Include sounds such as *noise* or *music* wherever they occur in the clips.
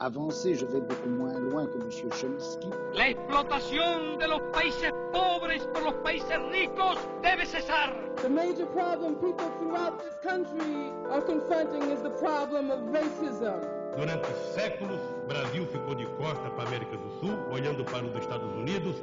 Avancer, je vais beaucoup moins loin que M. Chomsky. La explotación de los países pobres por los países ricos debe cesar. The major problem people throughout this country are confronting is the problem of racism. Durante séculos, Brasil ficou de costa para a América do Sul, olhando para os Estados Unidos.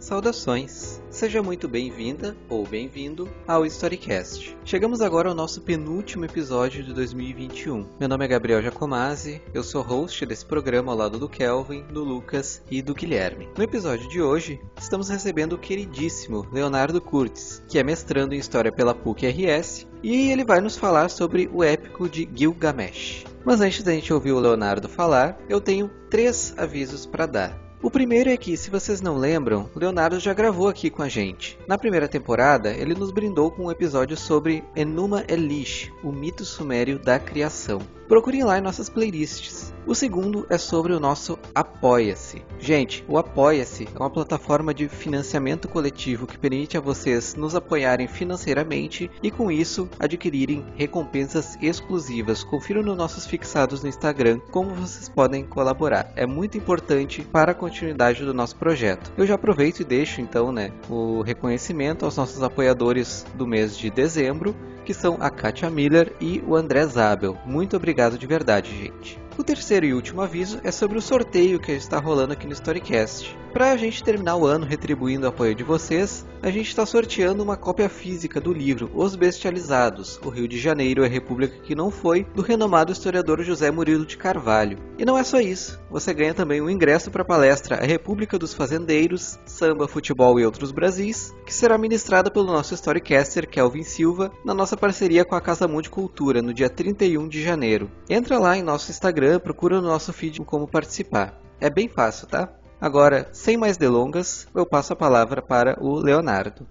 Saudações! Seja muito bem-vinda ou bem-vindo ao Storycast. Chegamos agora ao nosso penúltimo episódio de 2021. Meu nome é Gabriel Jacomazzi, eu sou host desse programa ao lado do Kelvin, do Lucas e do Guilherme. No episódio de hoje, estamos recebendo o queridíssimo Leonardo Curtis, que é mestrando em História pela PUC-RS, e ele vai nos falar sobre o épico de Gilgamesh. Mas antes da gente ouvir o Leonardo falar, eu tenho três avisos para dar. O primeiro é que, se vocês não lembram, Leonardo já gravou aqui com a gente. Na primeira temporada, ele nos brindou com um episódio sobre Enuma Elish, o mito sumério da criação. Procurem lá em nossas playlists. O segundo é sobre o nosso Apoia-se. Gente, o Apoia-se é uma plataforma de financiamento coletivo que permite a vocês nos apoiarem financeiramente e, com isso, adquirirem recompensas exclusivas. Confiram nos nossos fixados no Instagram como vocês podem colaborar. É muito importante para a continuidade do nosso projeto. Eu já aproveito e deixo então né, o reconhecimento aos nossos apoiadores do mês de dezembro que são a Katia Miller e o André Zabel. Muito obrigado de verdade, gente. O terceiro e último aviso é sobre o sorteio que está rolando aqui no Storycast. Para a gente terminar o ano retribuindo o apoio de vocês, a gente está sorteando uma cópia física do livro Os Bestializados, o Rio de Janeiro é a República que não foi, do renomado historiador José Murilo de Carvalho. E não é só isso, você ganha também um ingresso para a palestra A República dos Fazendeiros, Samba, Futebol e Outros Brasis, que será ministrada pelo nosso storycaster Kelvin Silva na nossa parceria com a Casa Mundo Cultura no dia 31 de janeiro. Entra lá em nosso Instagram, procura no nosso feed como participar. É bem fácil, tá? Agora, sem mais delongas, eu passo a palavra para o Leonardo.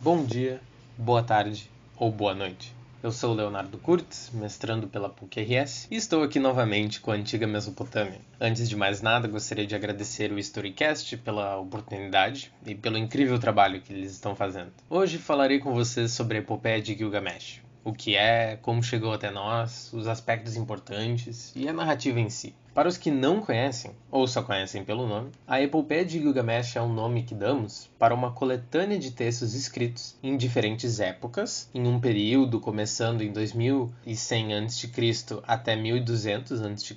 Bom dia, boa tarde ou boa noite. Eu sou Leonardo Kurtz, mestrando pela PUC-RS, e estou aqui novamente com a antiga Mesopotâmia. Antes de mais nada, gostaria de agradecer o Storycast pela oportunidade e pelo incrível trabalho que eles estão fazendo. Hoje falarei com vocês sobre a epopeia de Gilgamesh, o que é, como chegou até nós, os aspectos importantes e a narrativa em si. Para os que não conhecem, ou só conhecem pelo nome, a Epopeia de Gilgamesh é um nome que damos para uma coletânea de textos escritos em diferentes épocas, em um período começando em 2100 a.C. até 1200 a.C.,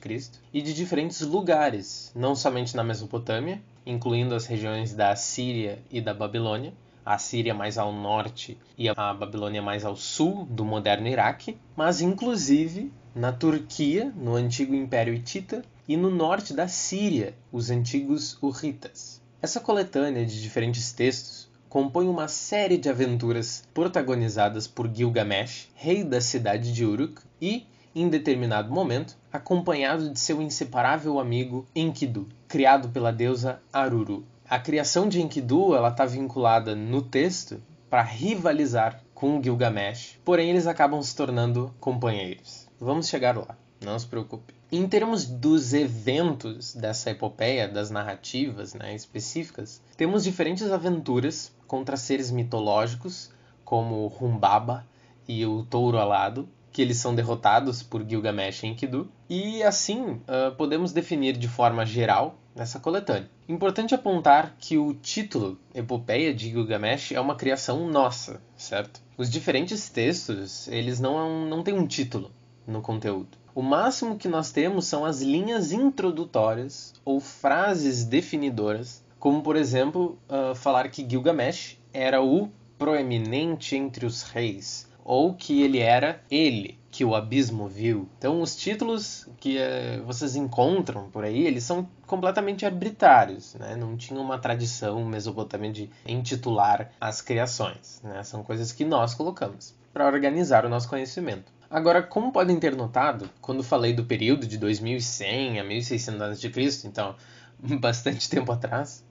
e de diferentes lugares, não somente na Mesopotâmia, incluindo as regiões da Síria e da Babilônia, a Síria mais ao norte e a Babilônia mais ao sul do moderno Iraque, mas inclusive na Turquia, no antigo Império Hitita, e no norte da Síria, os antigos Hurritas. Essa coletânea de diferentes textos compõe uma série de aventuras protagonizadas por Gilgamesh, rei da cidade de Uruk, e, em determinado momento, acompanhado de seu inseparável amigo Enkidu, criado pela deusa Aruru. A criação de Enkidu está vinculada no texto para rivalizar com Gilgamesh, porém eles acabam se tornando companheiros. Vamos chegar lá, não se preocupe. Em termos dos eventos dessa epopeia, das narrativas né, específicas, temos diferentes aventuras contra seres mitológicos, como Humbaba e o Touro Alado, que eles são derrotados por Gilgamesh e Enkidu, e assim uh, podemos definir de forma geral essa coletânea. Importante apontar que o título Epopeia de Gilgamesh é uma criação nossa, certo? Os diferentes textos, eles não, não têm um título no conteúdo. O máximo que nós temos são as linhas introdutórias ou frases definidoras, como por exemplo, uh, falar que Gilgamesh era o proeminente entre os reis, ou que ele era ele que o abismo viu. Então, os títulos que uh, vocês encontram por aí, eles são completamente arbitrários, né? Não tinha uma tradição mesopotâmia de intitular as criações, né? São coisas que nós colocamos para organizar o nosso conhecimento. Agora, como podem ter notado, quando falei do período de 2100 a 1600 a.C., então *laughs* bastante tempo atrás,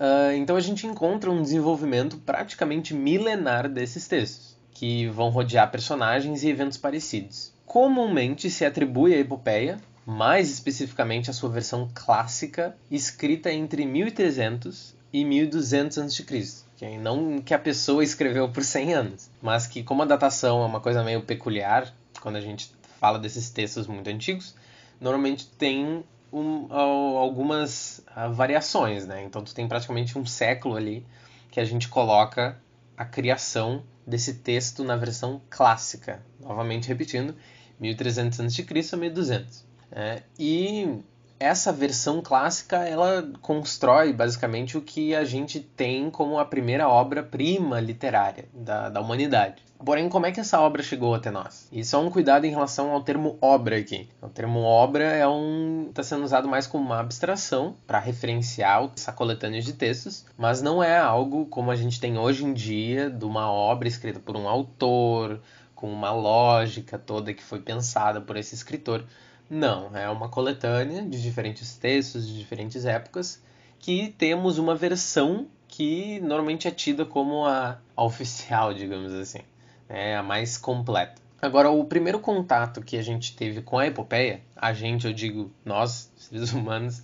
uh, então a gente encontra um desenvolvimento praticamente milenar desses textos, que vão rodear personagens e eventos parecidos. comumente se atribui à epopeia, mais especificamente a sua versão clássica, escrita entre 1300 e 1200 a.C. Que não que a pessoa escreveu por 100 anos, mas que como a datação é uma coisa meio peculiar, quando a gente fala desses textos muito antigos, normalmente tem um, algumas ah, variações, né? Então tu tem praticamente um século ali que a gente coloca a criação desse texto na versão clássica. Novamente repetindo, 1300 a.C. a 1200. É, e essa versão clássica ela constrói basicamente o que a gente tem como a primeira obra-prima literária da, da humanidade. Porém, como é que essa obra chegou até nós? Isso é um cuidado em relação ao termo obra aqui. O termo obra é um está sendo usado mais como uma abstração para referenciar essa coletânea de textos, mas não é algo como a gente tem hoje em dia de uma obra escrita por um autor com uma lógica toda que foi pensada por esse escritor. Não, é uma coletânea de diferentes textos de diferentes épocas que temos uma versão que normalmente é tida como a, a oficial, digamos assim, é a mais completa. Agora, o primeiro contato que a gente teve com a epopeia, a gente, eu digo nós, seres humanos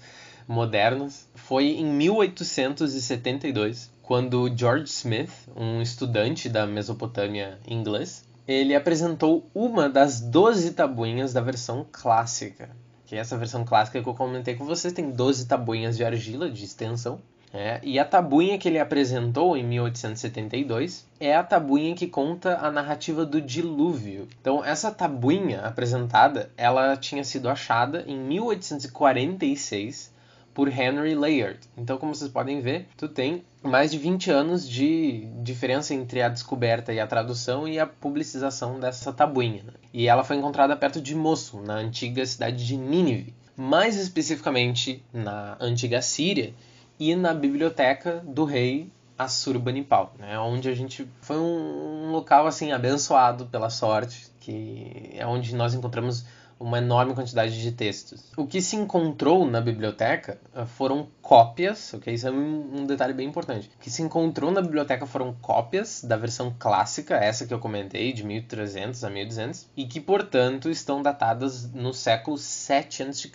modernos, foi em 1872, quando George Smith, um estudante da Mesopotâmia inglês, ele apresentou uma das 12 tabuinhas da versão clássica. Que é essa versão clássica que eu comentei com vocês tem 12 tabuinhas de argila de extensão. É, e a tabuinha que ele apresentou em 1872 é a tabuinha que conta a narrativa do dilúvio. Então, essa tabuinha apresentada, ela tinha sido achada em 1846 por Henry Layard. Então, como vocês podem ver, tu tem mais de 20 anos de diferença entre a descoberta e a tradução e a publicização dessa tabuinha. Né? E ela foi encontrada perto de Mosul, na antiga cidade de Nínive, mais especificamente na antiga Síria e na biblioteca do rei Assurbanipal, né? onde a gente foi um, local assim abençoado pela sorte, que é onde nós encontramos uma enorme quantidade de textos. O que se encontrou na biblioteca eh, foram cópias, ok? Isso é um detalhe bem importante. O que se encontrou na biblioteca foram cópias da versão clássica, essa que eu comentei, de 1300 a 1200, e que, portanto, estão datadas no século 7 a.C.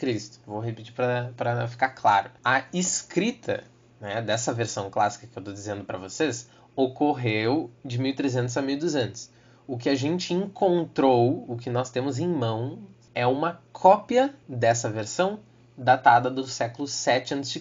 Vou repetir para ficar claro. A escrita né, dessa versão clássica que eu estou dizendo para vocês ocorreu de 1300 a 1200. O que a gente encontrou, o que nós temos em mão, é uma cópia dessa versão datada do século 7 a.C.,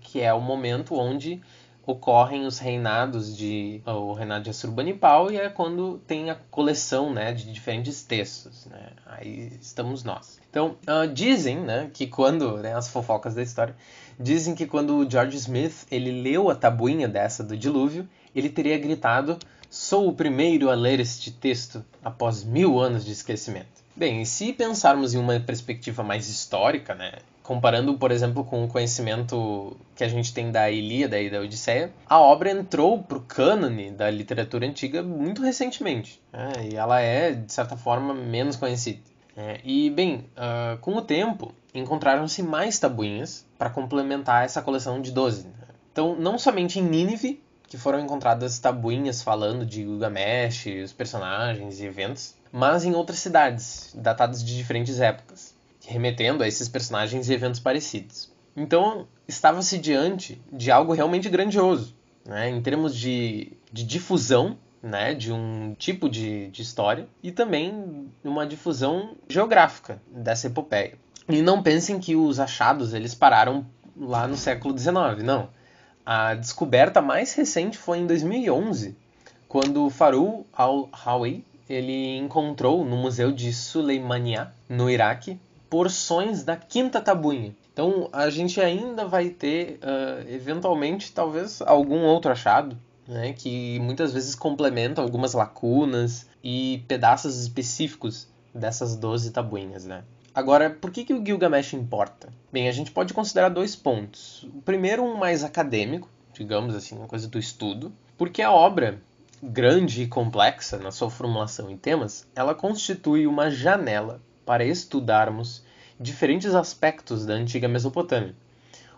que é o momento onde ocorrem os reinados de o reinado de Assurbanipal e é quando tem a coleção né, de diferentes textos. Né? Aí estamos nós. Então, uh, dizem né, que quando, né, as fofocas da história, dizem que quando o George Smith ele leu a tabuinha dessa do dilúvio, ele teria gritado: Sou o primeiro a ler este texto após mil anos de esquecimento. Bem, se pensarmos em uma perspectiva mais histórica, né, comparando, por exemplo, com o conhecimento que a gente tem da Ilíada e da Odisseia, a obra entrou para o cânone da literatura antiga muito recentemente, né, e ela é, de certa forma, menos conhecida. É, e, bem, uh, com o tempo, encontraram-se mais tabuinhas para complementar essa coleção de 12. Né. Então, não somente em Nínive, que foram encontradas tabuinhas falando de Gilgamesh, os personagens e eventos, mas em outras cidades, datadas de diferentes épocas, remetendo a esses personagens e eventos parecidos. Então, estava-se diante de algo realmente grandioso, né, em termos de, de difusão né, de um tipo de, de história e também uma difusão geográfica dessa epopeia. E não pensem que os achados eles pararam lá no século XIX, não. A descoberta mais recente foi em 2011, quando Farul al-Hawi ele encontrou no Museu de Suleimania, no Iraque, porções da quinta tabuinha. Então a gente ainda vai ter, uh, eventualmente, talvez algum outro achado, né, que muitas vezes complementa algumas lacunas e pedaços específicos dessas 12 tabuinhas. Né? Agora, por que, que o Gilgamesh importa? Bem, a gente pode considerar dois pontos. O primeiro, um mais acadêmico, digamos assim, uma coisa do estudo, porque a obra grande e complexa na sua formulação em temas, ela constitui uma janela para estudarmos diferentes aspectos da antiga Mesopotâmia.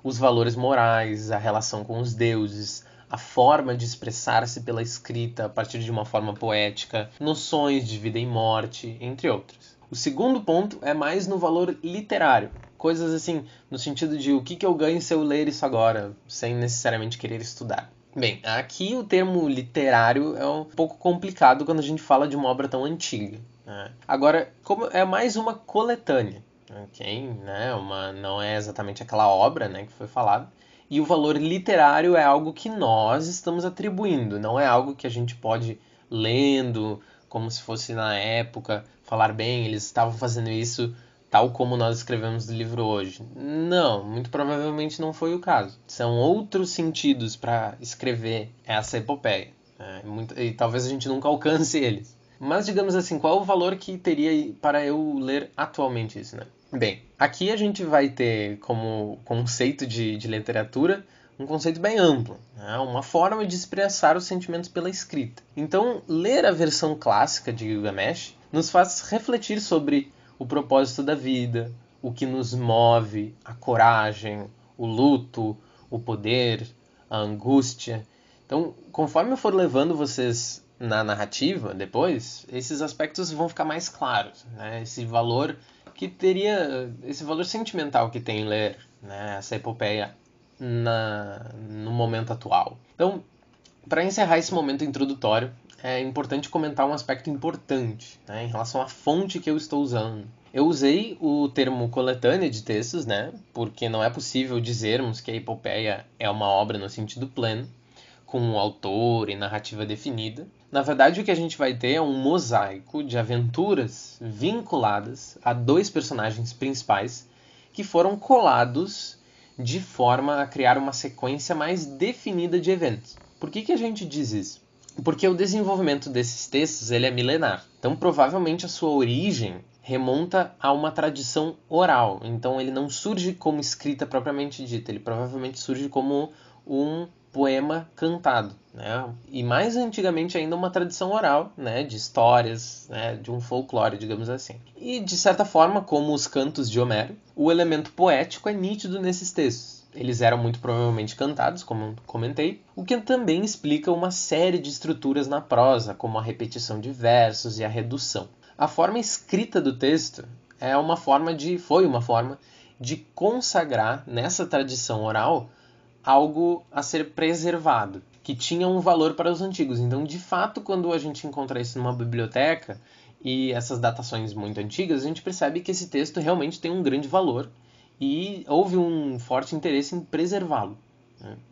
Os valores morais, a relação com os deuses, a forma de expressar-se pela escrita a partir de uma forma poética, noções de vida e morte, entre outros. O segundo ponto é mais no valor literário. Coisas assim, no sentido de o que, que eu ganho se eu ler isso agora, sem necessariamente querer estudar. Bem, aqui o termo literário é um pouco complicado quando a gente fala de uma obra tão antiga. Né? Agora, como é mais uma coletânea, ok? Né? Uma, não é exatamente aquela obra né, que foi falada. E o valor literário é algo que nós estamos atribuindo, não é algo que a gente pode lendo como se fosse na época falar bem, eles estavam fazendo isso tal como nós escrevemos o livro hoje. Não, muito provavelmente não foi o caso. São outros sentidos para escrever essa epopeia. Né? Muito, e talvez a gente nunca alcance eles. Mas digamos assim, qual o valor que teria para eu ler atualmente isso, né? Bem, aqui a gente vai ter como conceito de, de literatura um conceito bem amplo, né? uma forma de expressar os sentimentos pela escrita. Então, ler a versão clássica de Gilgamesh nos faz refletir sobre o propósito da vida, o que nos move, a coragem, o luto, o poder, a angústia. Então, conforme eu for levando vocês na narrativa depois, esses aspectos vão ficar mais claros, né? Esse valor que teria, esse valor sentimental que tem ler né, essa epopeia na, no momento atual. Então, para encerrar esse momento introdutório, é importante comentar um aspecto importante né, em relação à fonte que eu estou usando. Eu usei o termo coletânea de textos, né, porque não é possível dizermos que a epopeia é uma obra no sentido pleno, com um autor e narrativa definida. Na verdade, o que a gente vai ter é um mosaico de aventuras vinculadas a dois personagens principais que foram colados de forma a criar uma sequência mais definida de eventos. Por que, que a gente diz isso? Porque o desenvolvimento desses textos ele é milenar. Então, provavelmente a sua origem remonta a uma tradição oral. Então, ele não surge como escrita propriamente dita. Ele provavelmente surge como um poema cantado, né? E mais antigamente ainda uma tradição oral, né, de histórias, né, de um folclore, digamos assim. E de certa forma, como os cantos de Homero, o elemento poético é nítido nesses textos. Eles eram muito provavelmente cantados, como comentei, o que também explica uma série de estruturas na prosa, como a repetição de versos e a redução. A forma escrita do texto é uma forma de foi uma forma de consagrar nessa tradição oral algo a ser preservado, que tinha um valor para os antigos. Então, de fato, quando a gente encontra isso numa biblioteca e essas datações muito antigas, a gente percebe que esse texto realmente tem um grande valor e houve um forte interesse em preservá-lo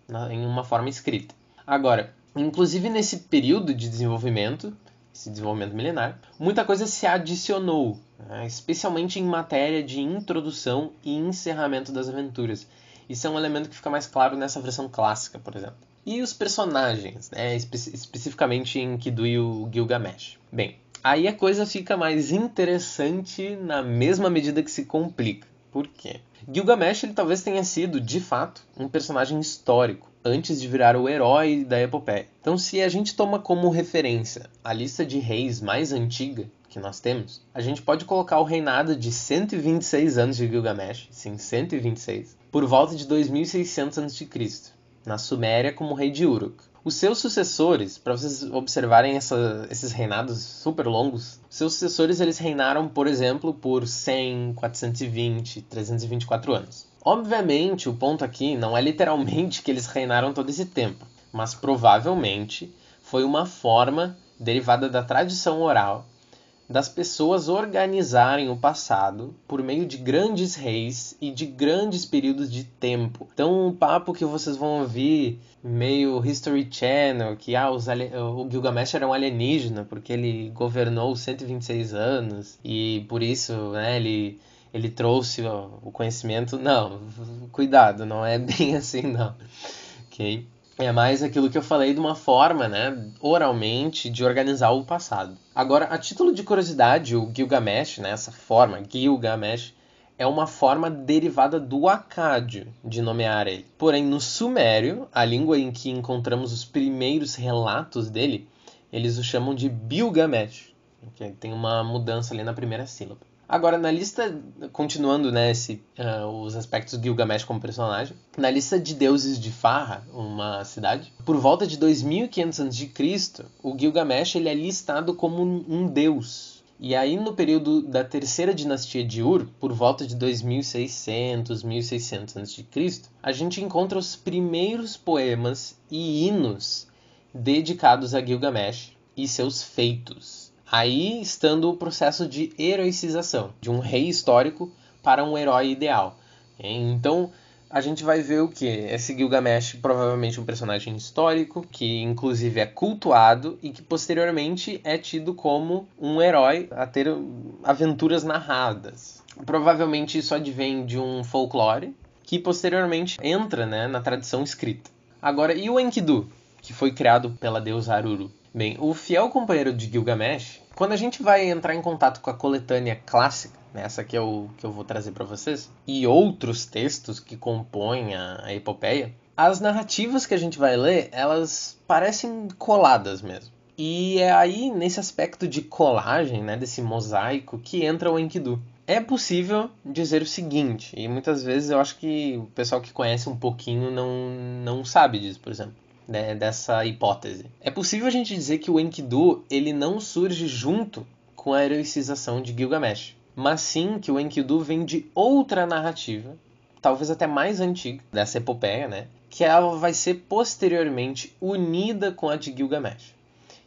né, em uma forma escrita. Agora, inclusive nesse período de desenvolvimento, esse desenvolvimento milenar, muita coisa se adicionou, né, especialmente em matéria de introdução e encerramento das aventuras. Isso é um elemento que fica mais claro nessa versão clássica, por exemplo. E os personagens, né, espe especificamente em Kidui e o Gilgamesh. Bem, aí a coisa fica mais interessante na mesma medida que se complica. Por quê? Gilgamesh ele talvez tenha sido, de fato, um personagem histórico antes de virar o herói da epopeia. Então, se a gente toma como referência a lista de reis mais antiga que nós temos, a gente pode colocar o reinado de 126 anos de Gilgamesh, sim, 126, por volta de 2600 a.C., na Suméria como rei de Uruk. Os seus sucessores, para vocês observarem essa, esses reinados super longos, seus sucessores eles reinaram, por exemplo, por 100, 420, 324 anos. Obviamente, o ponto aqui não é literalmente que eles reinaram todo esse tempo, mas provavelmente foi uma forma derivada da tradição oral das pessoas organizarem o passado por meio de grandes reis e de grandes períodos de tempo. Então, um papo que vocês vão ouvir meio History Channel, que ah, o Gilgamesh era um alienígena porque ele governou 126 anos e por isso né, ele, ele trouxe o conhecimento. Não, cuidado, não é *laughs* bem assim não. Ok? É mais aquilo que eu falei de uma forma, né, oralmente, de organizar o passado. Agora, a título de curiosidade, o Gilgamesh, né, essa forma, Gilgamesh, é uma forma derivada do acádio de nomear ele. Porém, no sumério, a língua em que encontramos os primeiros relatos dele, eles o chamam de Bilgamesh. Okay? Tem uma mudança ali na primeira sílaba. Agora, na lista, continuando né, esse, uh, os aspectos Gilgamesh como personagem, na lista de deuses de Farra, uma cidade, por volta de 2500 a.C., o Gilgamesh ele é listado como um, um deus. E aí, no período da terceira dinastia de Ur, por volta de 2600, 1600 a.C., a gente encontra os primeiros poemas e hinos dedicados a Gilgamesh e seus feitos. Aí estando o processo de heroicização de um rei histórico para um herói ideal. Então, a gente vai ver o que? Esse Gilgamesh, provavelmente um personagem histórico, que inclusive é cultuado e que posteriormente é tido como um herói a ter aventuras narradas. Provavelmente isso advém de um folclore que posteriormente entra né, na tradição escrita. Agora, e o Enkidu, que foi criado pela deusa Aruru? Bem, o fiel companheiro de Gilgamesh, quando a gente vai entrar em contato com a coletânea clássica, essa que eu, que eu vou trazer para vocês, e outros textos que compõem a, a epopeia, as narrativas que a gente vai ler, elas parecem coladas mesmo. E é aí, nesse aspecto de colagem, né, desse mosaico, que entra o Enkidu. É possível dizer o seguinte, e muitas vezes eu acho que o pessoal que conhece um pouquinho não, não sabe disso, por exemplo, né, dessa hipótese. É possível a gente dizer que o Enkidu ele não surge junto com a heroicização de Gilgamesh mas sim que o Enkidu vem de outra narrativa, talvez até mais antiga, dessa epopeia, né? Que ela vai ser posteriormente unida com a de Gilgamesh.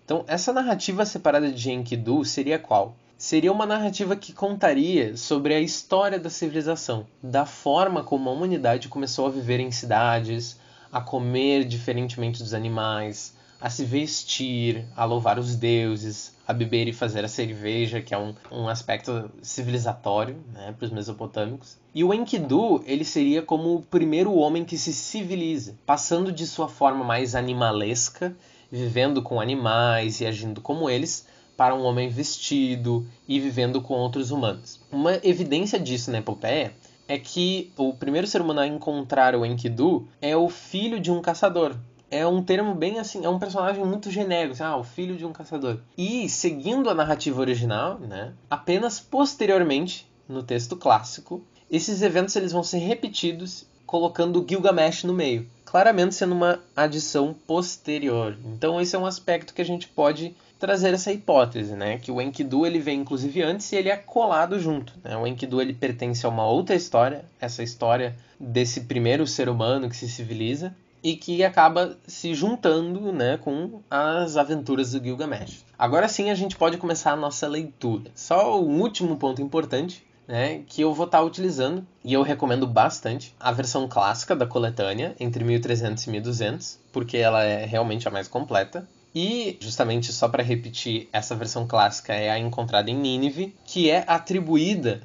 Então, essa narrativa separada de Enkidu seria qual? Seria uma narrativa que contaria sobre a história da civilização, da forma como a humanidade começou a viver em cidades, a comer diferentemente dos animais, a se vestir, a louvar os deuses, a beber e fazer a cerveja, que é um, um aspecto civilizatório né, para os mesopotâmicos. E o Enkidu ele seria como o primeiro homem que se civiliza, passando de sua forma mais animalesca, vivendo com animais e agindo como eles, para um homem vestido e vivendo com outros humanos. Uma evidência disso na epopeia é que o primeiro ser humano a encontrar o Enkidu é o filho de um caçador, é um termo bem assim, é um personagem muito genérico, assim, ah, o filho de um caçador. E seguindo a narrativa original, né, apenas posteriormente, no texto clássico, esses eventos eles vão ser repetidos colocando Gilgamesh no meio, claramente sendo uma adição posterior. Então esse é um aspecto que a gente pode trazer essa hipótese, né, que o Enkidu ele vem inclusive antes e ele é colado junto. Né? O Enkidu ele pertence a uma outra história, essa história desse primeiro ser humano que se civiliza, e que acaba se juntando né, com as aventuras do Gilgamesh. Agora sim a gente pode começar a nossa leitura. Só um último ponto importante né, que eu vou estar utilizando, e eu recomendo bastante, a versão clássica da coletânea, entre 1300 e 1200, porque ela é realmente a mais completa. E, justamente só para repetir, essa versão clássica é a encontrada em Nínive, que é atribuída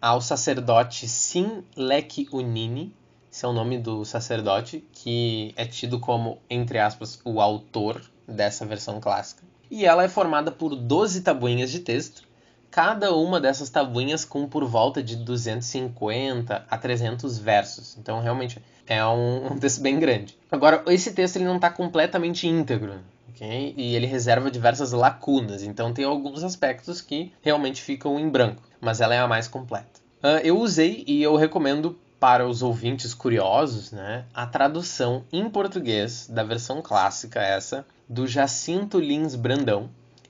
ao sacerdote Sin Lek Unini, esse é o nome do sacerdote, que é tido como, entre aspas, o autor dessa versão clássica. E ela é formada por 12 tabuinhas de texto, cada uma dessas tabuinhas com por volta de 250 a 300 versos. Então, realmente, é um, um texto bem grande. Agora, esse texto ele não está completamente íntegro, E ele reserva diversas lacunas, então tem alguns aspectos que realmente ficam em branco, mas ela é a mais completa. Uh, eu usei e eu recomendo para os ouvintes curiosos, né, a tradução em português da versão clássica essa do Jacinto Lins Brandão,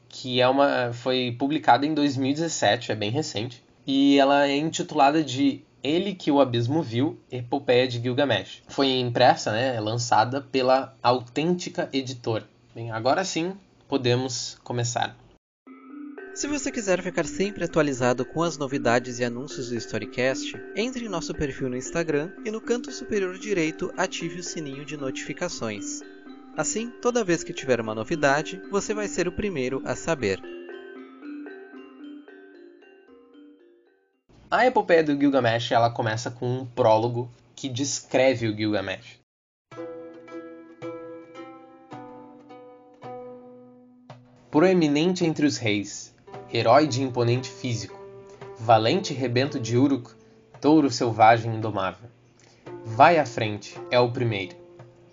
que é uma foi publicada em 2017, é bem recente, e ela é intitulada de Ele que o Abismo Viu, Epopeia de Gilgamesh. Foi impressa, né, lançada pela Autêntica Editora. Bem, agora sim, podemos começar. Se você quiser ficar sempre atualizado com as novidades e anúncios do Storycast, entre em nosso perfil no Instagram e no canto superior direito ative o sininho de notificações. Assim, toda vez que tiver uma novidade, você vai ser o primeiro a saber. A epopeia do Gilgamesh ela começa com um prólogo que descreve o Gilgamesh. Proeminente entre os reis, herói de imponente físico, valente rebento de Uruk, touro selvagem indomável. Vai à frente, é o primeiro.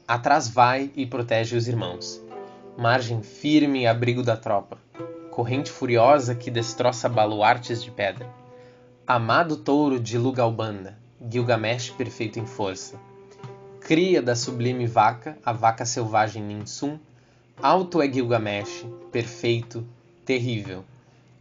Atrás vai e protege os irmãos. Margem firme e abrigo da tropa. Corrente furiosa que destroça baluartes de pedra. Amado touro de Lugalbanda, Gilgamesh perfeito em força. Cria da sublime vaca, a vaca selvagem Ninsum, alto é Gilgamesh, perfeito, terrível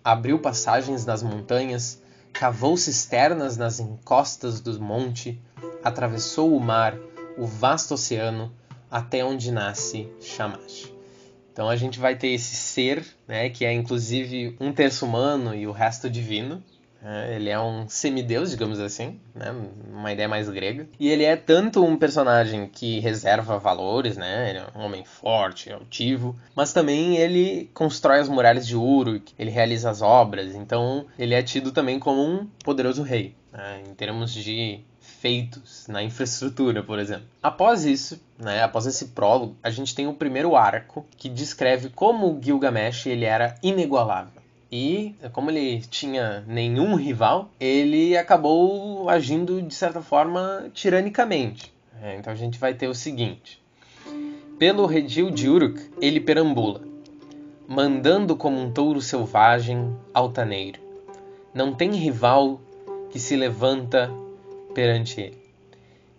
abriu passagens nas montanhas, cavou cisternas nas encostas do monte, atravessou o mar, o vasto oceano, até onde nasce Shamash. Então a gente vai ter esse ser, né, que é inclusive um terço humano e o resto divino. Né? Ele é um semideus, digamos assim, né, uma ideia mais grega. E ele é tanto um personagem que reserva valores, né, ele é um homem forte, altivo, mas também ele constrói as muralhas de Uruk, ele realiza as obras, então ele é tido também como um poderoso rei, né, em termos de feitos na infraestrutura, por exemplo. Após isso, né, após esse prólogo, a gente tem o primeiro arco que descreve como Gilgamesh ele era inigualável. E como ele tinha nenhum rival, ele acabou agindo de certa forma tiranicamente. É, então a gente vai ter o seguinte: pelo redil de Uruk ele perambula, mandando como um touro selvagem altaneiro. Não tem rival que se levanta perante ele.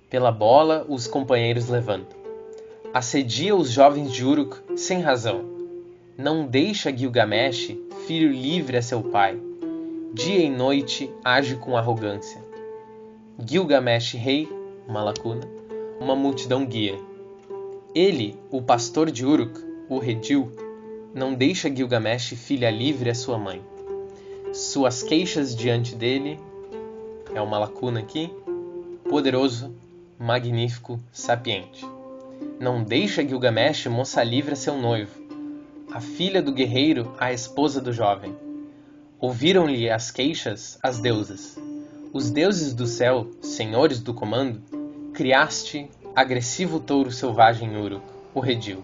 Pela bola, os companheiros levantam. Assedia os jovens de Uruk sem razão. Não deixa Gilgamesh, filho livre a seu pai. Dia e noite age com arrogância. Gilgamesh, rei, uma lacuna, uma multidão guia. Ele, o pastor de Uruk, o redil, não deixa Gilgamesh, filha livre a sua mãe. Suas queixas diante dele, é uma lacuna aqui, poderoso, magnífico, sapiente. Não deixa Gilgamesh moça livre a seu noivo, a filha do guerreiro, a esposa do jovem. Ouviram-lhe as queixas as deusas. Os deuses do céu, senhores do comando, criaste agressivo touro selvagem Uruk, o redil.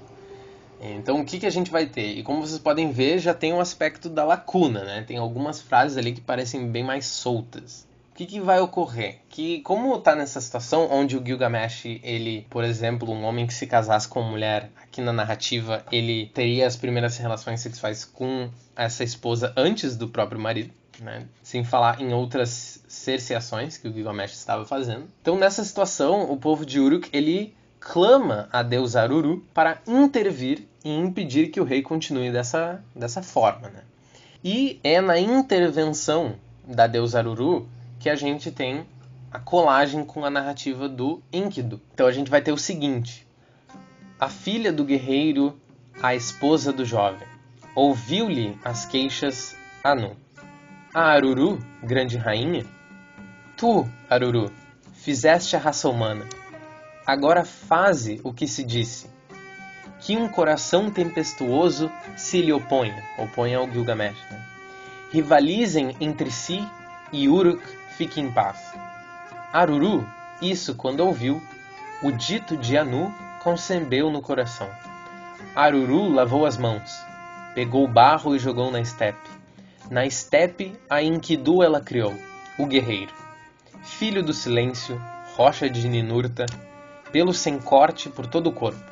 Então, o que, que a gente vai ter? E como vocês podem ver, já tem um aspecto da lacuna, né? Tem algumas frases ali que parecem bem mais soltas o que, que, vai ocorrer? Que como tá nessa situação onde o Gilgamesh, ele, por exemplo, um homem que se casasse com uma mulher, aqui na narrativa, ele teria as primeiras relações sexuais com essa esposa antes do próprio marido, né? Sem falar em outras cerceações que o Gilgamesh estava fazendo. Então, nessa situação, o povo de Uruk, ele clama a deus Aruru para intervir e impedir que o rei continue dessa, dessa forma, né? E é na intervenção da deusa Aruru que a gente tem a colagem com a narrativa do Enkidu. Então a gente vai ter o seguinte: a filha do guerreiro, a esposa do jovem, ouviu-lhe as queixas Anu. A Aruru, grande rainha, tu, Aruru, fizeste a raça humana. Agora faze o que se disse. Que um coração tempestuoso se lhe oponha, oponha ao Gilgamesh. Né? Rivalizem entre si e Uruk fique em paz. Aruru, isso quando ouviu, o dito de Anu concebeu no coração. Aruru lavou as mãos, pegou o barro e jogou na estepe. Na estepe a Enkidu ela criou, o guerreiro. Filho do silêncio, rocha de Ninurta, pelo sem corte por todo o corpo,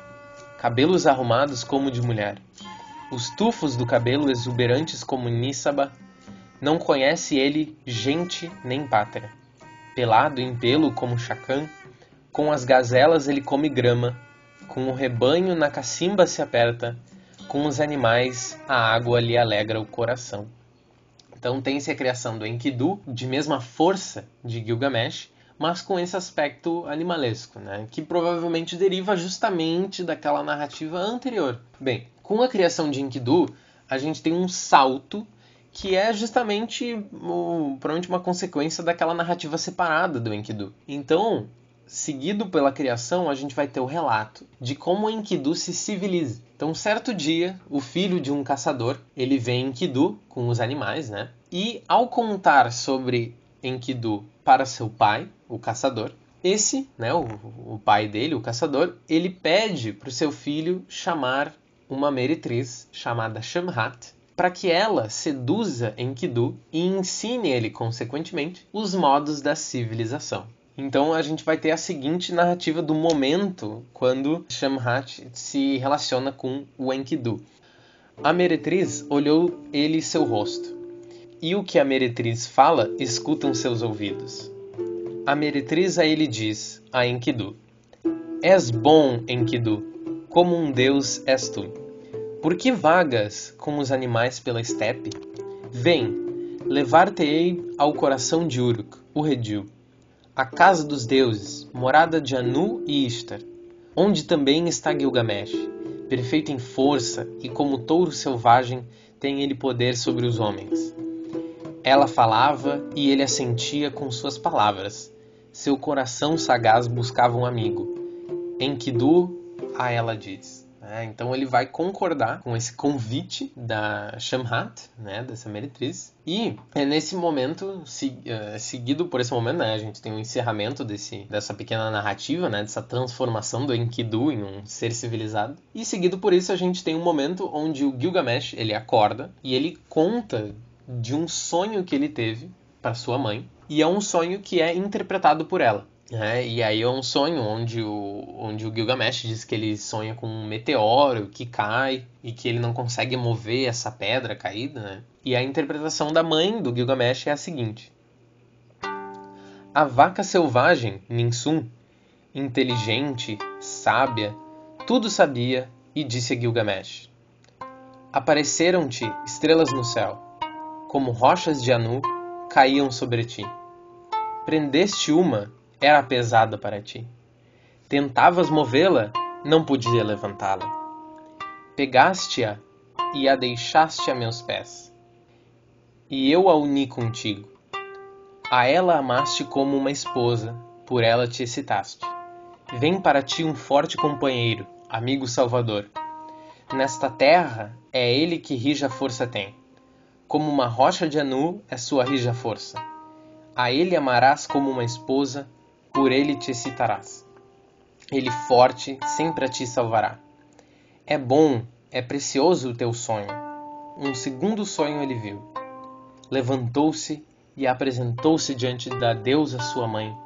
cabelos arrumados como de mulher, os tufos do cabelo exuberantes como Nísaba, não conhece ele gente nem pátria. Pelado em pelo como chacã, com as gazelas ele come grama, com o rebanho na cacimba se aperta, com os animais a água lhe alegra o coração. Então tem-se a criação do Enkidu, de mesma força de Gilgamesh, mas com esse aspecto animalesco, né? que provavelmente deriva justamente daquela narrativa anterior. Bem, com a criação de Enkidu, a gente tem um salto que é justamente o, provavelmente uma consequência daquela narrativa separada do Enkidu. Então, seguido pela criação, a gente vai ter o relato de como Enkidu se civiliza. Então, um certo dia, o filho de um caçador, ele vê Enkidu com os animais, né? E ao contar sobre Enkidu para seu pai, o caçador, esse, né, o, o pai dele, o caçador, ele pede para o seu filho chamar uma meretriz chamada Shamhat para que ela seduza Enkidu e ensine ele, consequentemente, os modos da civilização. Então a gente vai ter a seguinte narrativa do momento quando Shamhat se relaciona com o Enkidu. A meretriz olhou ele seu rosto, e o que a meretriz fala escutam seus ouvidos. A meretriz a ele diz, a Enkidu: És bom, Enkidu, como um deus és tu. Por que vagas com os animais pela estepe? Vem, levar-te-ei ao coração de Uruk, o redil, a casa dos deuses, morada de Anu e Ishtar, onde também está Gilgamesh, perfeito em força e como touro selvagem tem ele poder sobre os homens. Ela falava e ele assentia com suas palavras. Seu coração sagaz buscava um amigo. Enkidu a ela diz. É, então ele vai concordar com esse convite da Shamhat, né, dessa meretriz. E é nesse momento, se, uh, seguido por esse momento, né, a gente tem o um encerramento desse, dessa pequena narrativa, né, dessa transformação do Enkidu em um ser civilizado. E seguido por isso a gente tem um momento onde o Gilgamesh ele acorda e ele conta de um sonho que ele teve para sua mãe. E é um sonho que é interpretado por ela. Né? E aí é um sonho onde o, onde o Gilgamesh diz que ele sonha com um meteoro que cai e que ele não consegue mover essa pedra caída. Né? E a interpretação da mãe do Gilgamesh é a seguinte: A vaca selvagem, Ninsum, inteligente, sábia, tudo sabia e disse a Gilgamesh: Apareceram-te estrelas no céu como rochas de Anu, caíam sobre ti. Prendeste uma, era pesada para ti. Tentavas movê-la, não podia levantá-la. Pegaste-a e a deixaste a meus pés. E eu a uni contigo. A ela amaste como uma esposa, por ela te excitaste. Vem para ti um forte companheiro, amigo salvador. Nesta terra é ele que rija força tem como uma rocha de Anu é sua rija força. A ele amarás como uma esposa, por ele te excitarás. Ele forte sempre a ti salvará. É bom, é precioso o teu sonho. Um segundo sonho ele viu. Levantou-se e apresentou-se diante da deusa sua mãe,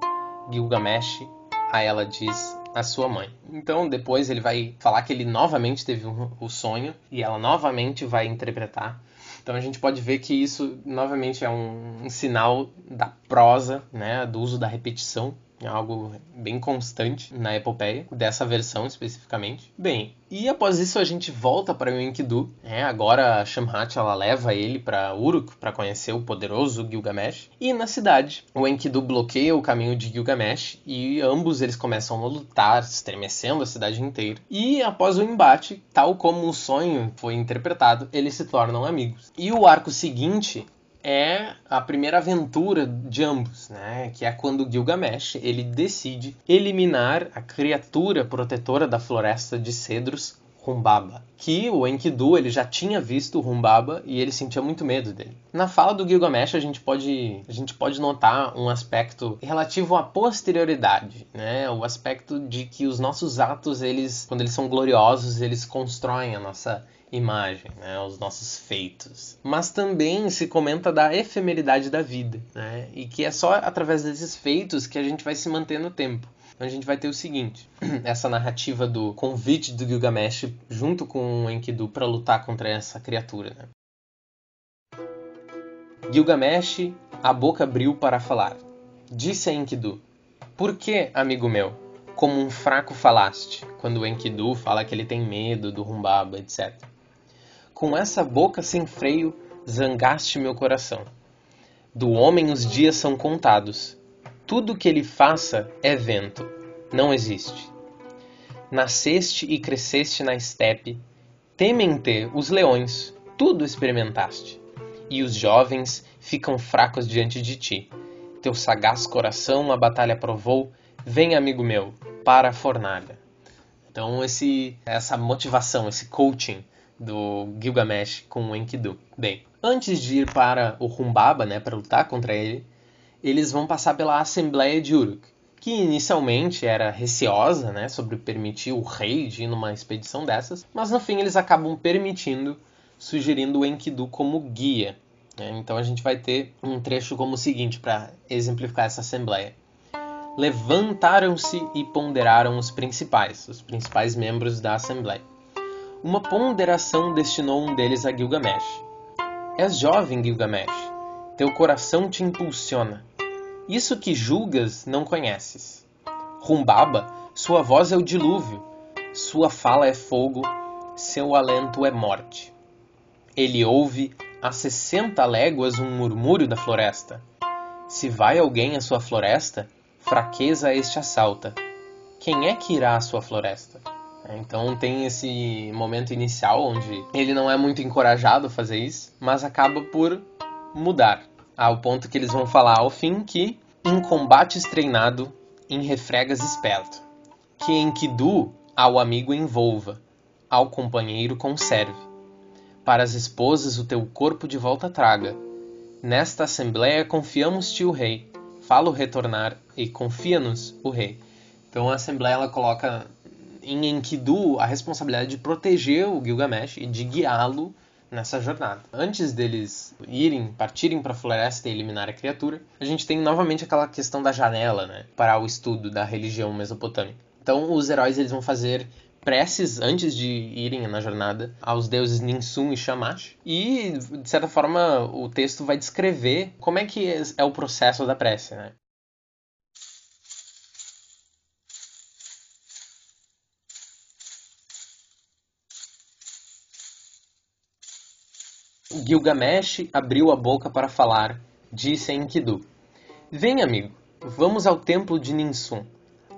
Gilgamesh, a ela diz a sua mãe. Então depois ele vai falar que ele novamente teve o sonho e ela novamente vai interpretar então a gente pode ver que isso novamente é um, um sinal da prosa, né, do uso da repetição algo bem constante na epopeia, dessa versão especificamente. Bem, e após isso a gente volta para o Enkidu. Né? Agora a Shamhat ela leva ele para Uruk para conhecer o poderoso Gilgamesh. E na cidade, o Enkidu bloqueia o caminho de Gilgamesh e ambos eles começam a lutar, estremecendo a cidade inteira. E após o embate, tal como o sonho foi interpretado, eles se tornam amigos. E o arco seguinte é a primeira aventura de ambos, né? Que é quando Gilgamesh ele decide eliminar a criatura protetora da floresta de cedros, Humbaba. Que o Enkidu ele já tinha visto o e ele sentia muito medo dele. Na fala do Gilgamesh a gente pode a gente pode notar um aspecto relativo à posterioridade, né? O aspecto de que os nossos atos eles quando eles são gloriosos eles constroem a nossa imagem, né, os nossos feitos. Mas também se comenta da efemeridade da vida, né, e que é só através desses feitos que a gente vai se manter no tempo. Então a gente vai ter o seguinte: *clears throat* essa narrativa do convite do Gilgamesh junto com o Enkidu para lutar contra essa criatura. Né? Gilgamesh a boca abriu para falar. Disse a Enkidu: Por que, amigo meu, como um fraco falaste? Quando o Enkidu fala que ele tem medo do Rumbaba, etc. Com essa boca sem freio, zangaste meu coração. Do homem os dias são contados. Tudo que ele faça é vento, não existe. Nasceste e cresceste na estepe, temem-te os leões, tudo experimentaste. E os jovens ficam fracos diante de ti. Teu sagaz coração a batalha provou, vem amigo meu, para a fornalha. Então esse, essa motivação, esse coaching do Gilgamesh com o Enkidu. Bem, antes de ir para o Humbaba, né, para lutar contra ele, eles vão passar pela Assembleia de Uruk, que inicialmente era receosa, né, sobre permitir o rei de ir numa expedição dessas, mas no fim eles acabam permitindo, sugerindo o Enkidu como guia. Né? Então a gente vai ter um trecho como o seguinte para exemplificar essa assembleia. Levantaram-se e ponderaram os principais, os principais membros da assembleia uma ponderação destinou um deles a Gilgamesh. És jovem, Gilgamesh. Teu coração te impulsiona. Isso que julgas não conheces. Rumbaba, sua voz é o dilúvio, sua fala é fogo, seu alento é morte. Ele ouve, a sessenta léguas um murmúrio da floresta. Se vai alguém à sua floresta, fraqueza este assalta. Quem é que irá à sua floresta? Então tem esse momento inicial onde ele não é muito encorajado a fazer isso, mas acaba por mudar, ao ponto que eles vão falar ao fim que em combates treinado, em refregas esperto, que em Kidu ao amigo envolva, ao companheiro conserve. Para as esposas o teu corpo de volta traga. Nesta assembleia confiamos-te o rei. Falo retornar e confia-nos o rei. Então a assembleia ela coloca em Enkidu a responsabilidade de proteger o Gilgamesh e de guiá-lo nessa jornada. Antes deles irem, partirem para a floresta e eliminar a criatura, a gente tem novamente aquela questão da janela, né, para o estudo da religião mesopotâmica. Então, os heróis eles vão fazer preces antes de irem na jornada aos deuses Ninsun e Shamash. E, de certa forma, o texto vai descrever como é que é o processo da prece, né? Gilgamesh abriu a boca para falar, disse a Enkidu: Vem, amigo, vamos ao templo de Ninsun.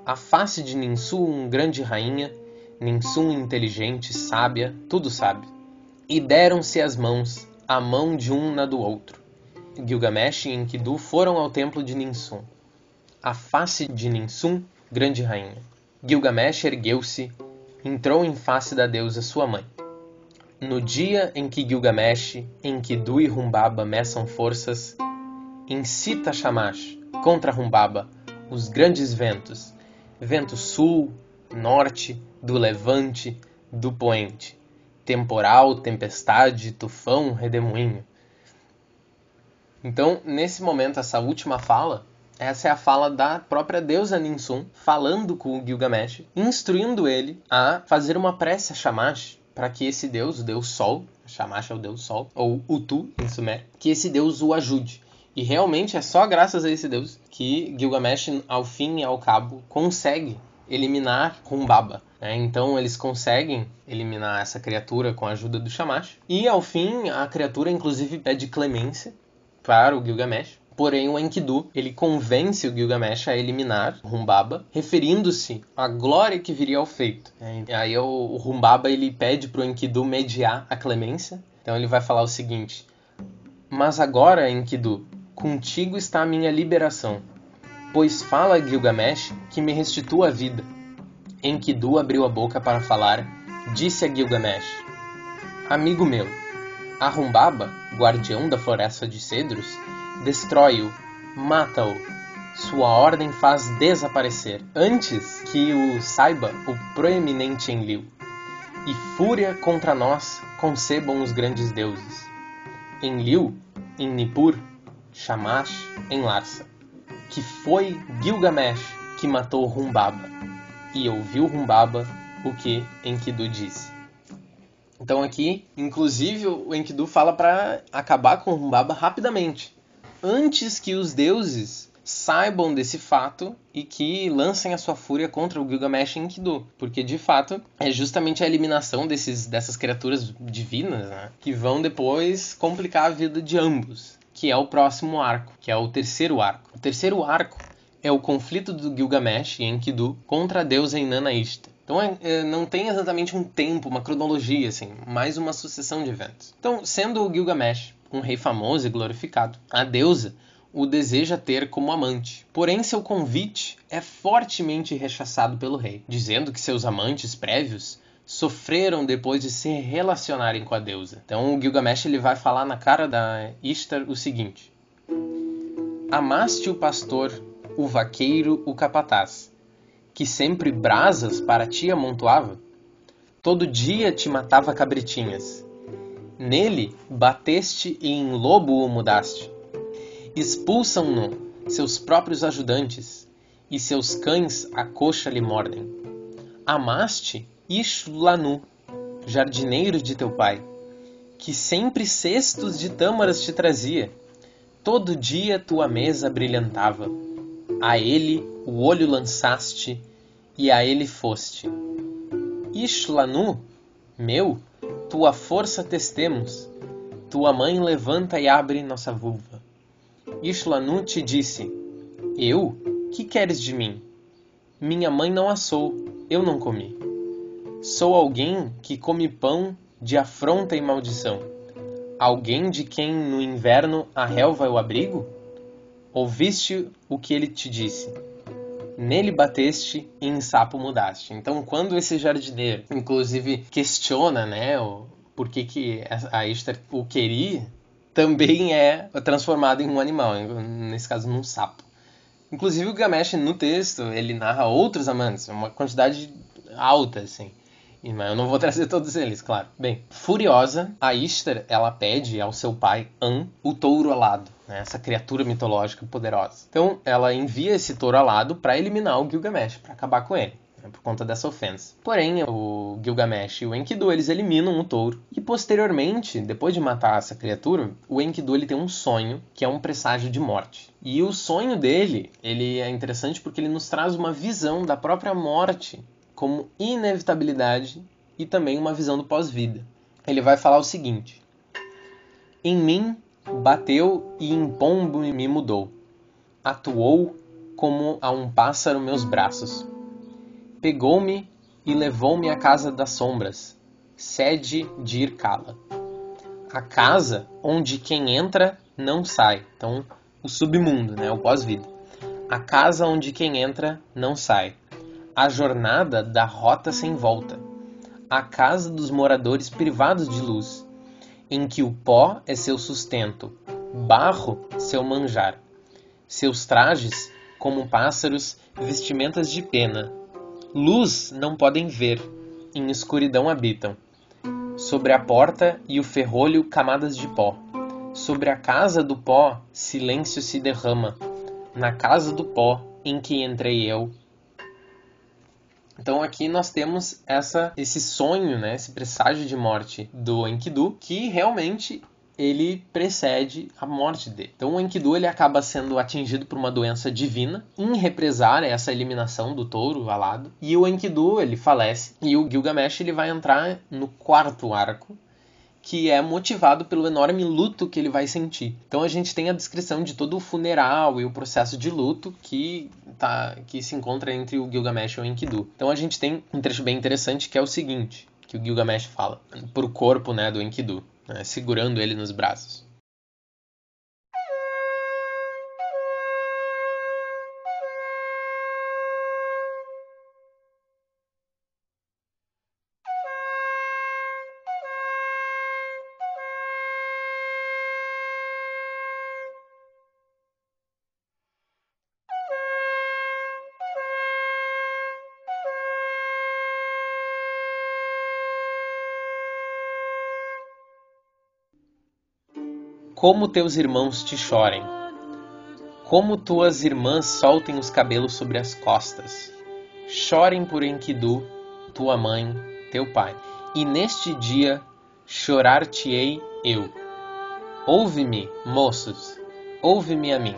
A face de Ninsun, grande rainha, Ninsun inteligente, sábia, tudo sabe. E deram-se as mãos, a mão de um na do outro. Gilgamesh e Enkidu foram ao templo de Ninsun. A face de Ninsun, grande rainha. Gilgamesh ergueu-se, entrou em face da deusa sua mãe. No dia em que Gilgamesh, Enkidu e Humbaba meçam forças, incita Shamash contra Humbaba os grandes ventos, vento sul, norte, do levante, do poente, temporal, tempestade, tufão, redemoinho. Então, nesse momento, essa última fala, essa é a fala da própria deusa Ninsun, falando com Gilgamesh, instruindo ele a fazer uma prece a Shamash, para que esse deus, o deus Sol, Shamash é o deus Sol, ou Utu em Sumer, que esse deus o ajude. E realmente é só graças a esse deus que Gilgamesh, ao fim e ao cabo, consegue eliminar Humbaba. Né? Então eles conseguem eliminar essa criatura com a ajuda do Shamash. E ao fim, a criatura inclusive pede clemência para o Gilgamesh Porém, o Enkidu ele convence o Gilgamesh a eliminar Humbaba, referindo-se à glória que viria ao feito. É, aí o, Humbaba ele pede para o Enkidu mediar a clemência. Então ele vai falar o seguinte: Mas agora, Enkidu, contigo está a minha liberação. Pois fala Gilgamesh que me restitua a vida. Enkidu abriu a boca para falar, disse a Gilgamesh: Amigo meu, a Humbaba, guardião da floresta de cedros, destrói-o, mata-o. Sua ordem faz desaparecer, antes que o saiba o proeminente Enlil. E fúria contra nós concebam os grandes deuses. Enlil, em Nippur, Shamash, em Larsa. Que foi Gilgamesh que matou Humbaba. E ouviu Humbaba o que Enkidu disse. Então aqui, inclusive, o Enkidu fala para acabar com Humbaba rapidamente antes que os deuses saibam desse fato e que lancem a sua fúria contra o Gilgamesh e Enkidu, porque de fato é justamente a eliminação desses, dessas criaturas divinas né, que vão depois complicar a vida de ambos, que é o próximo arco, que é o terceiro arco. O terceiro arco é o conflito do Gilgamesh e Enkidu contra a deusa Inanna Ishtar. Então é, é, não tem exatamente um tempo, uma cronologia, assim, mais uma sucessão de eventos. Então, sendo o Gilgamesh um rei famoso e glorificado. A deusa o deseja ter como amante. Porém, seu convite é fortemente rechaçado pelo rei, dizendo que seus amantes prévios sofreram depois de se relacionarem com a deusa. Então, o Gilgamesh ele vai falar na cara da Ishtar o seguinte: Amaste o pastor, o vaqueiro, o capataz, que sempre brasas para ti amontoava? Todo dia te matava cabritinhas Nele bateste e em lobo o mudaste. Expulsam-no seus próprios ajudantes, e seus cães a coxa lhe mordem. Amaste Ishlanu, jardineiro de teu pai, que sempre cestos de tâmaras te trazia. Todo dia tua mesa brilhantava. A ele o olho lançaste, e a ele foste. Ishlanu, meu, tua força testemos, tua mãe levanta e abre nossa vulva. Ishlanut disse: Eu? Que queres de mim? Minha mãe não assou, eu não comi. Sou alguém que come pão de afronta e maldição. Alguém de quem no inverno a relva é o abrigo? Ouviste o que ele te disse? Nele bateste e em sapo mudaste. Então, quando esse jardineiro, inclusive, questiona, né, o, por que, que a Esther o queria, também é transformado em um animal, nesse caso, num sapo. Inclusive, o Gamesh, no texto, ele narra outros amantes, uma quantidade alta, assim. Mas eu não vou *laughs* trazer todos eles, claro. Bem, furiosa, a Ishtar, ela pede ao seu pai, An, o touro alado, né? essa criatura mitológica poderosa. Então, ela envia esse touro alado para eliminar o Gilgamesh, para acabar com ele. Né? Por conta dessa ofensa. Porém, o Gilgamesh e o Enkidu eles eliminam o touro e posteriormente, depois de matar essa criatura, o Enkidu ele tem um sonho que é um presságio de morte. E o sonho dele, ele é interessante porque ele nos traz uma visão da própria morte como inevitabilidade e também uma visão do pós-vida. Ele vai falar o seguinte: Em mim bateu e em pombo me mudou. Atuou como a um pássaro meus braços. Pegou-me e levou-me à casa das sombras, sede de Irkala. A casa onde quem entra não sai. Então, o submundo, né, o pós-vida. A casa onde quem entra não sai a jornada da rota sem volta, a casa dos moradores privados de luz, em que o pó é seu sustento, barro seu manjar, seus trajes, como pássaros, vestimentas de pena. Luz não podem ver, em escuridão habitam. Sobre a porta e o ferrolho, camadas de pó. Sobre a casa do pó, silêncio se derrama. Na casa do pó em que entrei eu, então aqui nós temos essa, esse sonho, né, esse presságio de morte do Enkidu, que realmente ele precede a morte dele. Então o Enkidu ele acaba sendo atingido por uma doença divina, em represar essa eliminação do touro alado, e o Enkidu ele falece e o Gilgamesh ele vai entrar no quarto arco, que é motivado pelo enorme luto que ele vai sentir. Então a gente tem a descrição de todo o funeral e o processo de luto que, tá, que se encontra entre o Gilgamesh e o Enkidu. Então a gente tem um trecho bem interessante que é o seguinte, que o Gilgamesh fala para o corpo né, do Enkidu, né, segurando ele nos braços. Como teus irmãos te chorem, como tuas irmãs soltem os cabelos sobre as costas. Chorem por Enkidu, tua mãe, teu pai. E neste dia chorar-te-ei eu. Ouve-me, moços, ouve-me a mim.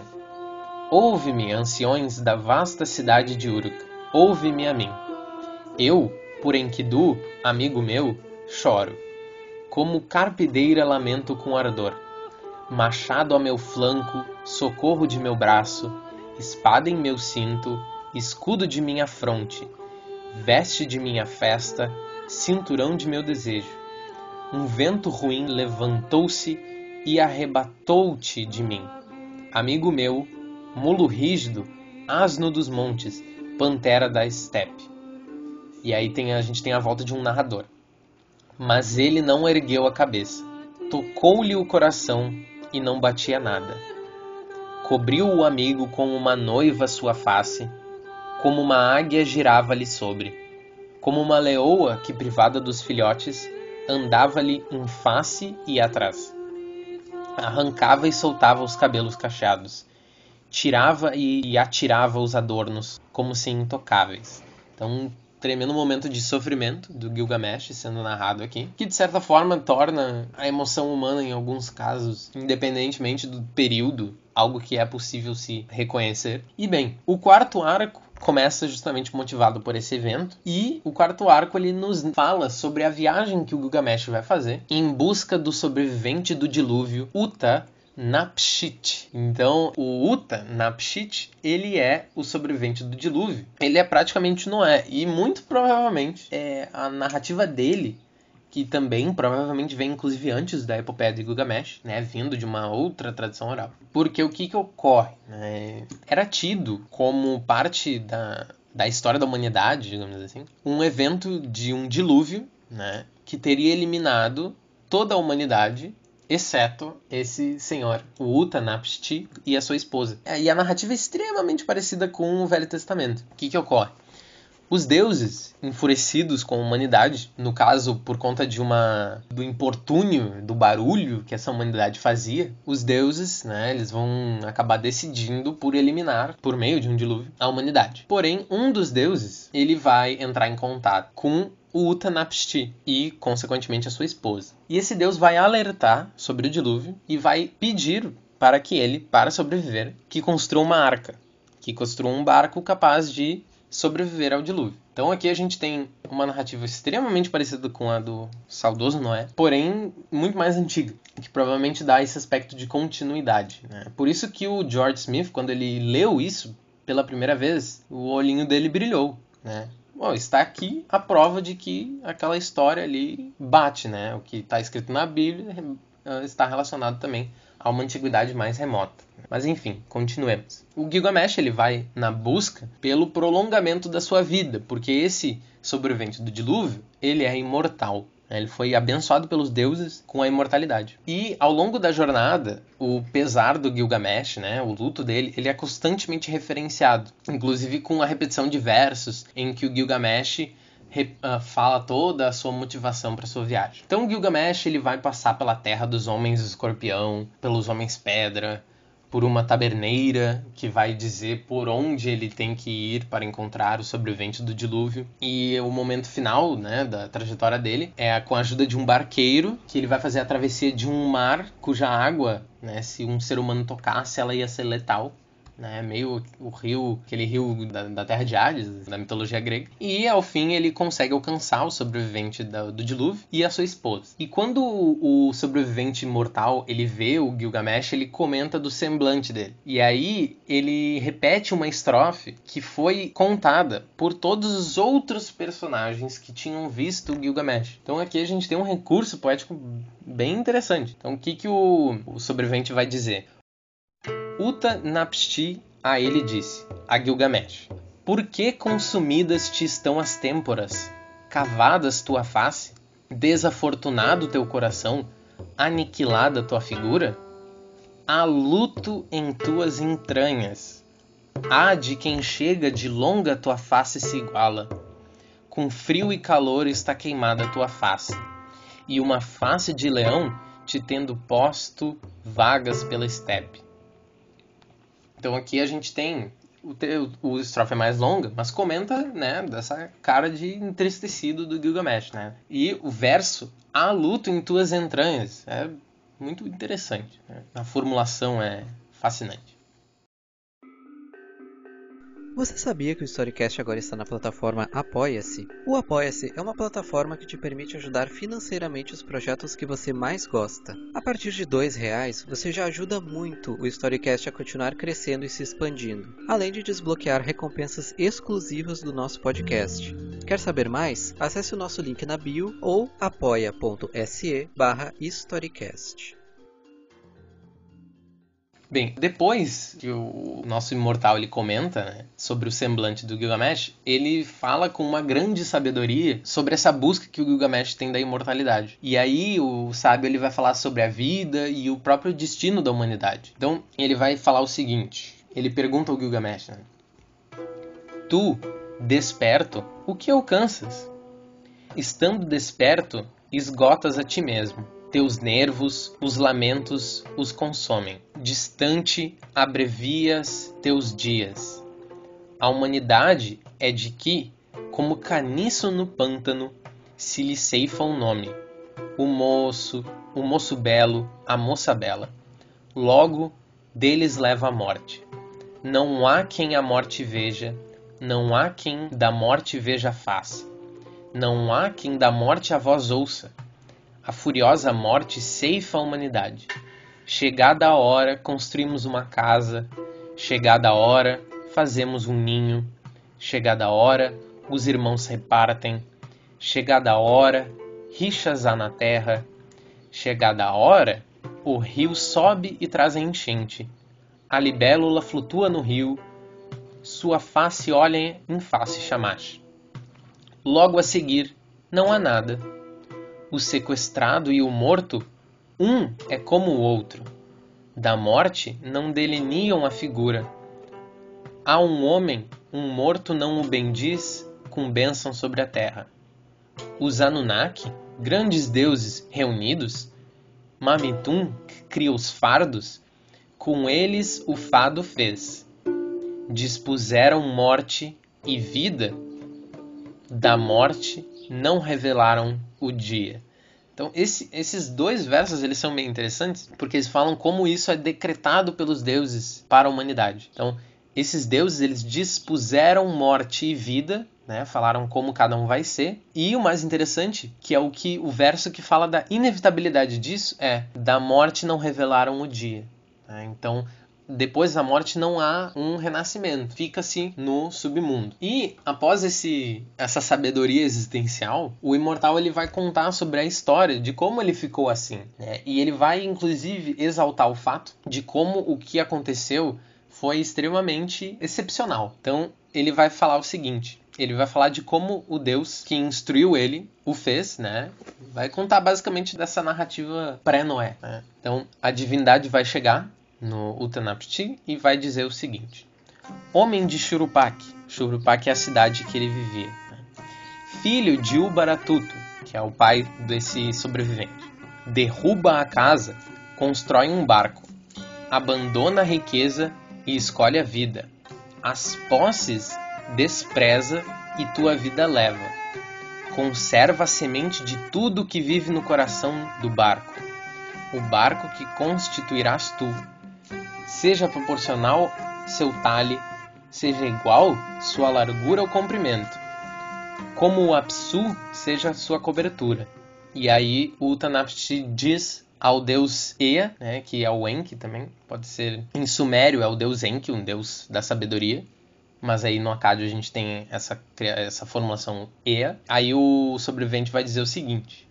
Ouve-me, anciões da vasta cidade de Uruk, ouve-me a mim. Eu, por Enkidu, amigo meu, choro. Como carpideira lamento com ardor machado a meu flanco, socorro de meu braço, espada em meu cinto, escudo de minha fronte, veste de minha festa, cinturão de meu desejo. Um vento ruim levantou-se e arrebatou-te de mim. Amigo meu, mulo rígido, asno dos montes, pantera da estepe. E aí tem, a gente tem a volta de um narrador. Mas ele não ergueu a cabeça. Tocou-lhe o coração e não batia nada. Cobriu o amigo como uma noiva sua face, como uma águia girava-lhe sobre, como uma leoa que, privada dos filhotes, andava-lhe em face e atrás. Arrancava e soltava os cabelos cacheados, tirava e atirava os adornos, como se intocáveis. Então, tremendo momento de sofrimento do Gilgamesh sendo narrado aqui, que de certa forma torna a emoção humana em alguns casos, independentemente do período, algo que é possível se reconhecer. E bem, o quarto arco começa justamente motivado por esse evento. E o quarto arco ele nos fala sobre a viagem que o Gilgamesh vai fazer em busca do sobrevivente do dilúvio Uta Napshit. Então, o Uta Napshit, ele é o sobrevivente do dilúvio. Ele é praticamente Noé e muito provavelmente é a narrativa dele que também provavelmente vem inclusive antes da epopeia de Gilgamesh, né, vindo de uma outra tradição oral. Porque o que, que ocorre? Né? Era tido como parte da, da história da humanidade, digamos assim, um evento de um dilúvio né, que teria eliminado toda a humanidade exceto esse senhor, o Utanapishti e a sua esposa. E a narrativa é extremamente parecida com o Velho Testamento. O que, que ocorre? Os deuses, enfurecidos com a humanidade, no caso por conta de uma do importúnio, do barulho que essa humanidade fazia, os deuses, né, eles vão acabar decidindo por eliminar, por meio de um dilúvio, a humanidade. Porém, um dos deuses, ele vai entrar em contato com o Utanapishti e, consequentemente, a sua esposa. E esse deus vai alertar sobre o dilúvio e vai pedir para que ele, para sobreviver, que construa uma arca, que construa um barco capaz de sobreviver ao dilúvio. Então aqui a gente tem uma narrativa extremamente parecida com a do saudoso Noé, porém muito mais antiga, que provavelmente dá esse aspecto de continuidade. Né? Por isso que o George Smith, quando ele leu isso pela primeira vez, o olhinho dele brilhou. Né? Bom, está aqui a prova de que aquela história ali bate, né? O que está escrito na Bíblia eh, está relacionado também a uma antiguidade mais remota. Mas enfim, continuemos. O Gilgamesh ele vai na busca pelo prolongamento da sua vida, porque esse sobrevivente do dilúvio, ele é imortal. Né? Ele foi abençoado pelos deuses com a imortalidade. E ao longo da jornada, o pesar do Gilgamesh, né, o luto dele, ele é constantemente referenciado, inclusive com a repetição de versos em que o Gilgamesh uh, fala toda a sua motivação para sua viagem. Então Gilgamesh ele vai passar pela terra dos homens escorpião, pelos homens pedra, por uma taberneira que vai dizer por onde ele tem que ir para encontrar o sobrevivente do dilúvio. E o momento final, né, da trajetória dele é com a ajuda de um barqueiro que ele vai fazer a travessia de um mar cuja água, né, se um ser humano tocasse, ela ia ser letal né? Meio o rio, aquele rio da, da terra de Hades, da mitologia grega. E ao fim ele consegue alcançar o sobrevivente do, do dilúvio e a sua esposa. E quando o sobrevivente mortal ele vê o Gilgamesh, ele comenta do semblante dele. E aí ele repete uma estrofe que foi contada por todos os outros personagens que tinham visto o Gilgamesh. Então aqui a gente tem um recurso poético bem interessante. Então o que, que o, o sobrevivente vai dizer? Uta Napshti a ele disse, a Gilgamesh: Por que consumidas te estão as têmporas, cavadas tua face, desafortunado teu coração, aniquilada tua figura? Há luto em tuas entranhas. Há de quem chega de longa tua face se iguala. Com frio e calor está queimada tua face, e uma face de leão te tendo posto vagas pela estepe. Então aqui a gente tem o, o estrofe é mais longa, mas comenta, né, dessa cara de entristecido do Gilgamesh, né? E o verso, há luto em tuas entranhas, é muito interessante. Né? A formulação é fascinante. Você sabia que o Storycast agora está na plataforma Apoia-se? O Apoia-se é uma plataforma que te permite ajudar financeiramente os projetos que você mais gosta. A partir de R$ reais, você já ajuda muito o Storycast a continuar crescendo e se expandindo, além de desbloquear recompensas exclusivas do nosso podcast. Quer saber mais? Acesse o nosso link na bio ou apoia.se barra Storycast. Bem, depois que o nosso imortal ele comenta né, sobre o semblante do Gilgamesh, ele fala com uma grande sabedoria sobre essa busca que o Gilgamesh tem da imortalidade. E aí o sábio ele vai falar sobre a vida e o próprio destino da humanidade. Então ele vai falar o seguinte: ele pergunta ao Gilgamesh, né, Tu, desperto, o que alcanças? Estando desperto, esgotas a ti mesmo teus nervos, os lamentos os consomem. Distante abrevias teus dias. A humanidade é de que, como caniço no pântano, se lhe ceifa o nome. O moço, o moço belo, a moça bela. Logo, deles leva a morte. Não há quem a morte veja, não há quem da morte veja a face, não há quem da morte a voz ouça. A furiosa morte ceifa a humanidade. Chegada a hora, construímos uma casa. Chegada a hora, fazemos um ninho. Chegada a hora, os irmãos repartem. Chegada a hora, rixas há na terra. Chegada a hora, o rio sobe e traz a enchente. A libélula flutua no rio, sua face olha em face chamache. Logo a seguir, não há nada. O sequestrado e o morto, um é como o outro. Da morte não delineam a figura. Há um homem, um morto não o bendiz com bênção sobre a terra. Os Anunnaki, grandes deuses reunidos, Mamitum, que cria os fardos, com eles o fado fez. Dispuseram morte e vida, da morte não revelaram o dia. Então, esse, esses dois versos eles são bem interessantes porque eles falam como isso é decretado pelos deuses para a humanidade. Então, esses deuses eles dispuseram morte e vida, né? Falaram como cada um vai ser. E o mais interessante, que é o que o verso que fala da inevitabilidade disso é da morte não revelaram o dia. Né? Então, depois da morte não há um renascimento, fica-se no submundo. E após esse essa sabedoria existencial, o imortal ele vai contar sobre a história de como ele ficou assim, né? E ele vai inclusive exaltar o fato de como o que aconteceu foi extremamente excepcional. Então, ele vai falar o seguinte: ele vai falar de como o Deus que instruiu ele o fez, né? Vai contar basicamente dessa narrativa pré-Noé. Né? Então, a divindade vai chegar no Utanapishtim e vai dizer o seguinte: Homem de Churupak, Churupak é a cidade que ele vivia, né? filho de Ubaratutu, que é o pai desse sobrevivente, derruba a casa, constrói um barco, abandona a riqueza e escolhe a vida. As posses despreza e tua vida leva. Conserva a semente de tudo que vive no coração do barco, o barco que constituirás tu seja proporcional seu talhe, seja igual sua largura ou comprimento, como o apsu seja sua cobertura. E aí o Utanapishti diz ao deus Ea, né, que é o Enki também, pode ser em sumério é o deus Enki, um deus da sabedoria, mas aí no Acádio a gente tem essa, essa formulação Ea. Aí o sobrevivente vai dizer o seguinte: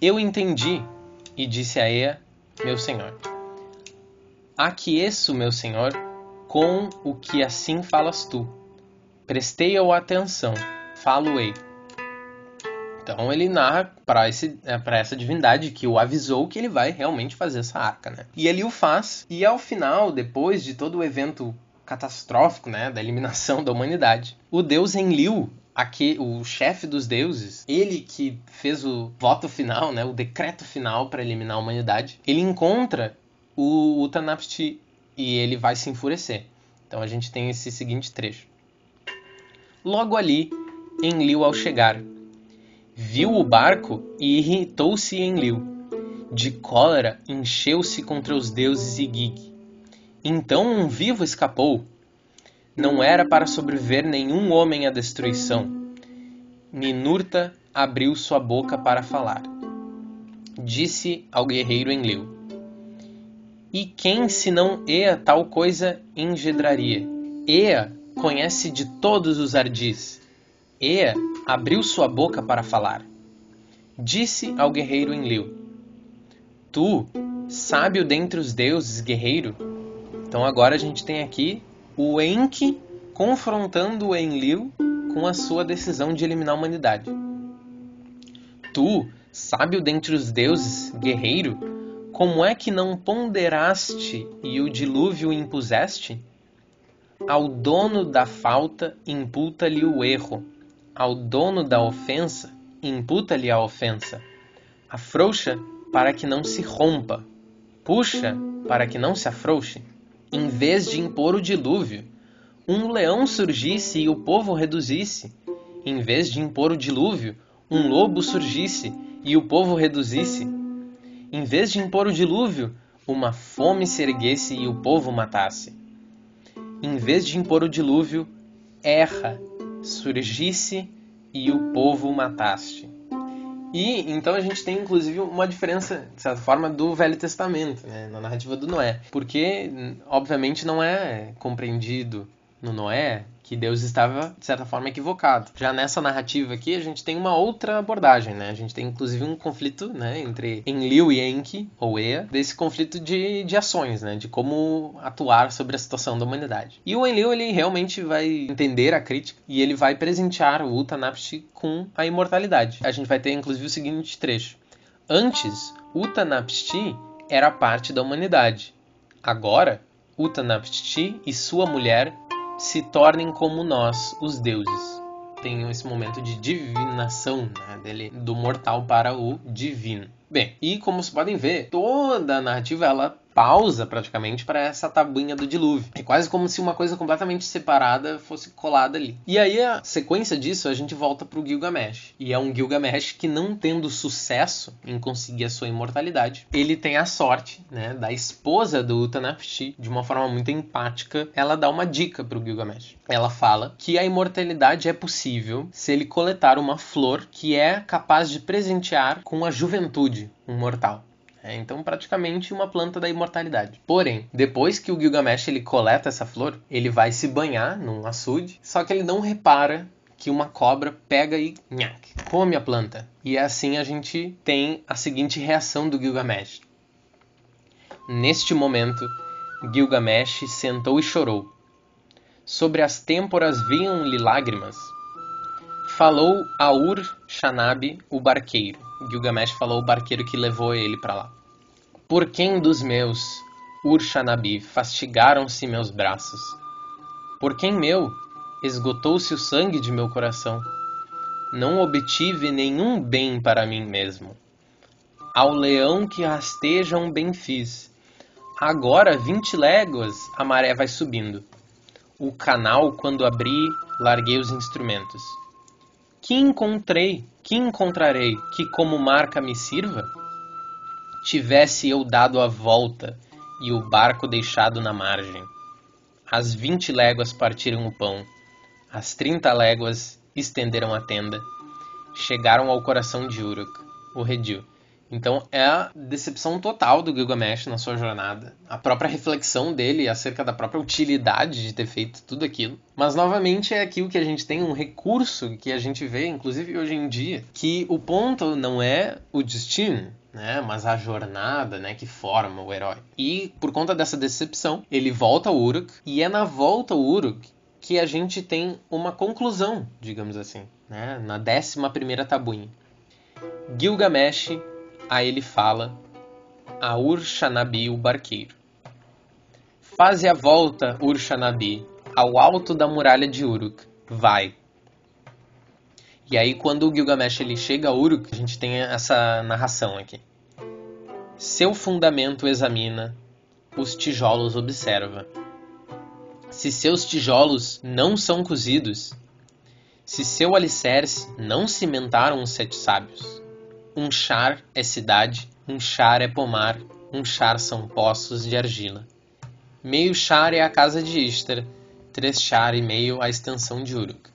Eu entendi e disse a Ea, meu senhor Aqueço, meu senhor, com o que assim falas tu. Prestei-o atenção, falo-ei. Então ele narra para é, essa divindade que o avisou que ele vai realmente fazer essa arca, né? E ele o faz, e ao final, depois de todo o evento catastrófico, né, da eliminação *laughs* da humanidade, o deus Enlil, aqui, o chefe dos deuses, ele que fez o voto final, né, o decreto final para eliminar a humanidade, ele encontra o Utanapishti e ele vai se enfurecer. Então a gente tem esse seguinte trecho. Logo ali, Enlil ao chegar, viu o barco e irritou-se Enlil. De cólera encheu-se contra os deuses e Gig. Então um vivo escapou. Não era para sobreviver nenhum homem à destruição. Ninurta abriu sua boca para falar. Disse ao guerreiro Enlil: e quem senão Ea tal coisa engendraria? Ea conhece de todos os ardis. Ea abriu sua boca para falar. Disse ao guerreiro Enlil: Tu, sábio dentre os deuses, guerreiro. Então agora a gente tem aqui o Enki confrontando o Enlil com a sua decisão de eliminar a humanidade. Tu, sábio dentre os deuses, guerreiro, como é que não ponderaste e o dilúvio impuseste? Ao dono da falta imputa-lhe o erro, ao dono da ofensa imputa-lhe a ofensa. Afrouxa para que não se rompa, puxa para que não se afrouxe. Em vez de impor o dilúvio, um leão surgisse e o povo reduzisse. Em vez de impor o dilúvio, um lobo surgisse e o povo reduzisse em vez de impor o dilúvio, uma fome se erguesse e o povo matasse. Em vez de impor o dilúvio, erra, surgisse e o povo mataste. E então a gente tem inclusive uma diferença, de certa forma, do Velho Testamento, né, na narrativa do Noé. Porque, obviamente, não é compreendido no Noé que Deus estava, de certa forma, equivocado. Já nessa narrativa aqui, a gente tem uma outra abordagem, né? A gente tem, inclusive, um conflito né, entre Enlil e Enki, ou Ea, desse conflito de, de ações, né? De como atuar sobre a situação da humanidade. E o Enlil, ele realmente vai entender a crítica e ele vai presentear o Utanapishti com a imortalidade. A gente vai ter, inclusive, o seguinte trecho. Antes, Utanapishti era parte da humanidade. Agora, Utanapishti e sua mulher se tornem como nós, os deuses. Tem esse momento de divinação né, dele, do mortal para o divino. Bem, e como vocês podem ver, toda a narrativa ela pausa praticamente para essa tabuinha do dilúvio. É quase como se uma coisa completamente separada fosse colada ali. E aí a sequência disso a gente volta pro Gilgamesh. E é um Gilgamesh que não tendo sucesso em conseguir a sua imortalidade, ele tem a sorte, né, da esposa do Utanapishti, de uma forma muito empática, ela dá uma dica pro Gilgamesh. Ela fala que a imortalidade é possível se ele coletar uma flor que é capaz de presentear com a juventude um mortal. É, então, praticamente uma planta da imortalidade. Porém, depois que o Gilgamesh ele coleta essa flor, ele vai se banhar num açude, só que ele não repara que uma cobra pega e nhac, come a planta. E assim a gente tem a seguinte reação do Gilgamesh. Neste momento, Gilgamesh sentou e chorou. Sobre as têmporas vinham-lhe lágrimas. Falou a Ur-Shanabi, o barqueiro. Gilgamesh falou o barqueiro que levou ele para lá. Por quem dos meus, Ur-Shanabi, fastigaram-se meus braços? Por quem meu, esgotou-se o sangue de meu coração? Não obtive nenhum bem para mim mesmo. Ao leão que rasteja um bem fiz. Agora vinte léguas a maré vai subindo. O canal, quando abri, larguei os instrumentos. Que encontrei, que encontrarei, que como marca me sirva? Tivesse eu dado a volta e o barco deixado na margem. As vinte léguas partiram o pão, as trinta léguas estenderam a tenda, chegaram ao coração de Uruk, o redil. Então é a decepção total do Gilgamesh na sua jornada, a própria reflexão dele acerca da própria utilidade de ter feito tudo aquilo. Mas novamente é aquilo que a gente tem um recurso que a gente vê, inclusive hoje em dia, que o ponto não é o destino, né, mas a jornada, né, que forma o herói. E por conta dessa decepção, ele volta ao Uruk e é na volta ao Uruk que a gente tem uma conclusão, digamos assim, né, na décima primeira tabuinha. Gilgamesh a ele fala a Ur-Shanabi, o barqueiro. Faze a volta, Ur-Shanabi, ao alto da muralha de Uruk. Vai. E aí, quando o Gilgamesh ele chega a Uruk, a gente tem essa narração aqui. Seu fundamento examina, os tijolos observa. Se seus tijolos não são cozidos, se seu alicerce não cimentaram os sete sábios, um char é cidade, um char é pomar, um char são poços de argila. Meio char é a casa de Ishtar, três char e meio a extensão de Uruk.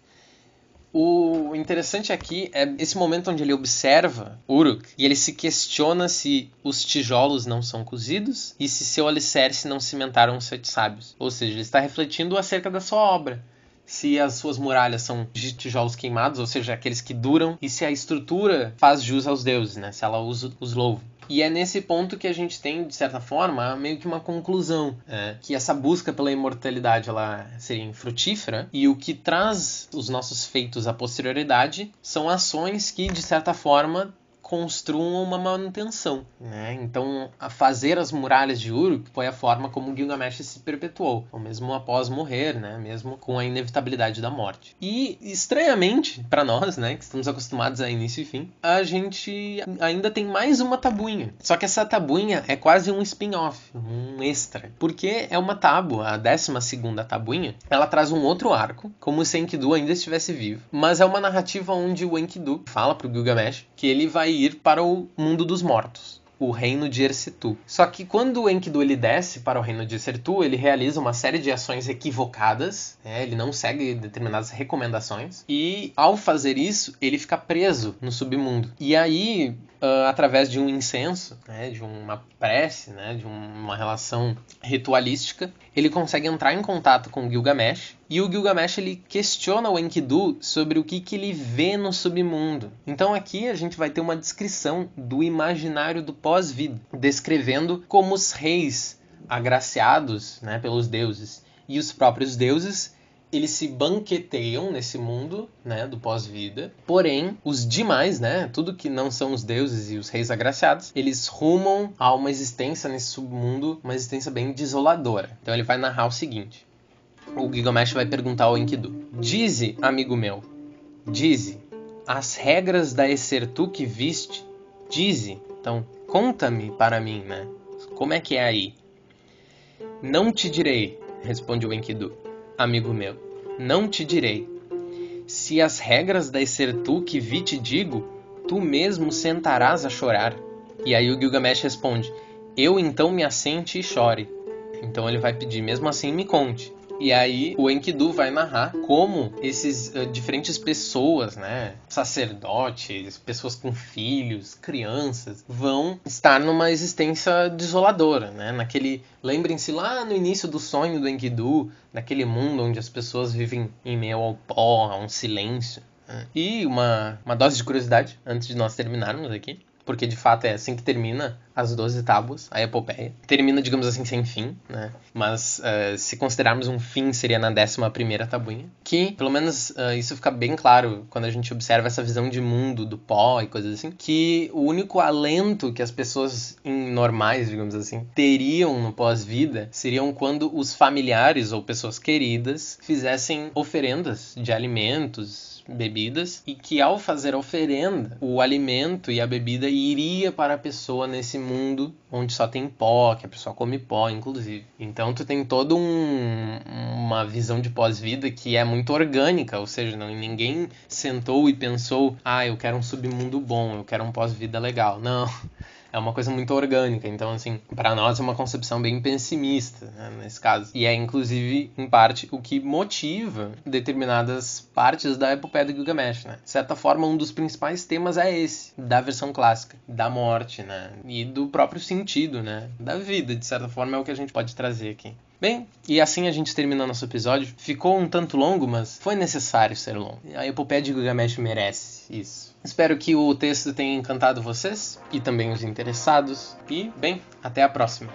O interessante aqui é esse momento onde ele observa Uruk e ele se questiona se os tijolos não são cozidos e se seu alicerce não cimentaram os sete sábios. Ou seja, ele está refletindo acerca da sua obra se as suas muralhas são de tijolos queimados, ou seja, aqueles que duram, e se a estrutura faz jus aos deuses, né? Se ela usa os louva. E é nesse ponto que a gente tem, de certa forma, meio que uma conclusão, é, que essa busca pela imortalidade ela seria infrutífera e o que traz os nossos feitos à posterioridade são ações que, de certa forma, construam uma manutenção. Né? Então, a fazer as muralhas de Uruk foi a forma como Gilgamesh se perpetuou, ou mesmo após morrer, né? mesmo com a inevitabilidade da morte. E, estranhamente, para nós, né, que estamos acostumados a início e fim, a gente ainda tem mais uma tabuinha. Só que essa tabuinha é quase um spin-off, um extra, porque é uma tábua, a 12 segunda tabuinha, ela traz um outro arco, como se Enkidu ainda estivesse vivo, mas é uma narrativa onde o Enkidu fala pro Gilgamesh que ele vai ir para o mundo dos mortos. O reino de Ercitu. Só que quando o Enkidu ele desce para o reino de Ercitu, ele realiza uma série de ações equivocadas, né? ele não segue determinadas recomendações, e ao fazer isso, ele fica preso no submundo. E aí, uh, através de um incenso, né? de uma prece, né? de uma relação ritualística, ele consegue entrar em contato com Gilgamesh, e o Gilgamesh ele questiona o Enkidu sobre o que, que ele vê no submundo. Então aqui a gente vai ter uma descrição do imaginário do pós-vida, descrevendo como os reis agraciados né, pelos deuses e os próprios deuses eles se banqueteiam nesse mundo, né, do pós-vida. Porém, os demais, né, tudo que não são os deuses e os reis agraciados, eles rumam a uma existência nesse submundo, uma existência bem desoladora. Então ele vai narrar o seguinte: o Gilgamesh vai perguntar ao Enkidu: Dize, amigo meu, dize, as regras da Essertu que viste, dize, então conta-me para mim, né? Como é que é aí? Não te direi, responde o Enkidu, amigo meu, não te direi. Se as regras da Essertu que vi te digo, tu mesmo sentarás a chorar. E aí o Gilgamesh responde: Eu então me assente e chore. Então ele vai pedir, mesmo assim me conte. E aí o Enkidu vai narrar como esses uh, diferentes pessoas, né, sacerdotes, pessoas com filhos, crianças, vão estar numa existência desoladora, né? Naquele, lembrem-se lá no início do sonho do Enkidu, naquele mundo onde as pessoas vivem em meio ao pó, a um silêncio. Né? E uma, uma dose de curiosidade antes de nós terminarmos aqui porque de fato é assim que termina as 12 tábuas, a epopeia. Termina, digamos assim, sem fim, né? Mas uh, se considerarmos um fim, seria na 11 tabuinha. Que, pelo menos, uh, isso fica bem claro quando a gente observa essa visão de mundo, do pó e coisas assim, que o único alento que as pessoas normais, digamos assim, teriam no pós-vida seriam quando os familiares ou pessoas queridas fizessem oferendas de alimentos, bebidas e que ao fazer a oferenda, o alimento e a bebida iria para a pessoa nesse mundo onde só tem pó, que a pessoa come pó, inclusive. Então tu tem toda um, uma visão de pós-vida que é muito orgânica, ou seja, não, ninguém sentou e pensou, ah, eu quero um submundo bom, eu quero um pós-vida legal. Não é uma coisa muito orgânica. Então, assim, para nós é uma concepção bem pessimista, né, nesse caso. E é, inclusive, em parte, o que motiva determinadas partes da epopeia do Gilgamesh, né? De certa forma, um dos principais temas é esse, da versão clássica, da morte, né? E do próprio sentido, né? Da vida, de certa forma, é o que a gente pode trazer aqui. Bem, e assim a gente termina nosso episódio. Ficou um tanto longo, mas foi necessário ser longo. A epopeia de Gilgamesh merece isso. Espero que o texto tenha encantado vocês e também os interessados. E, bem, até a próxima.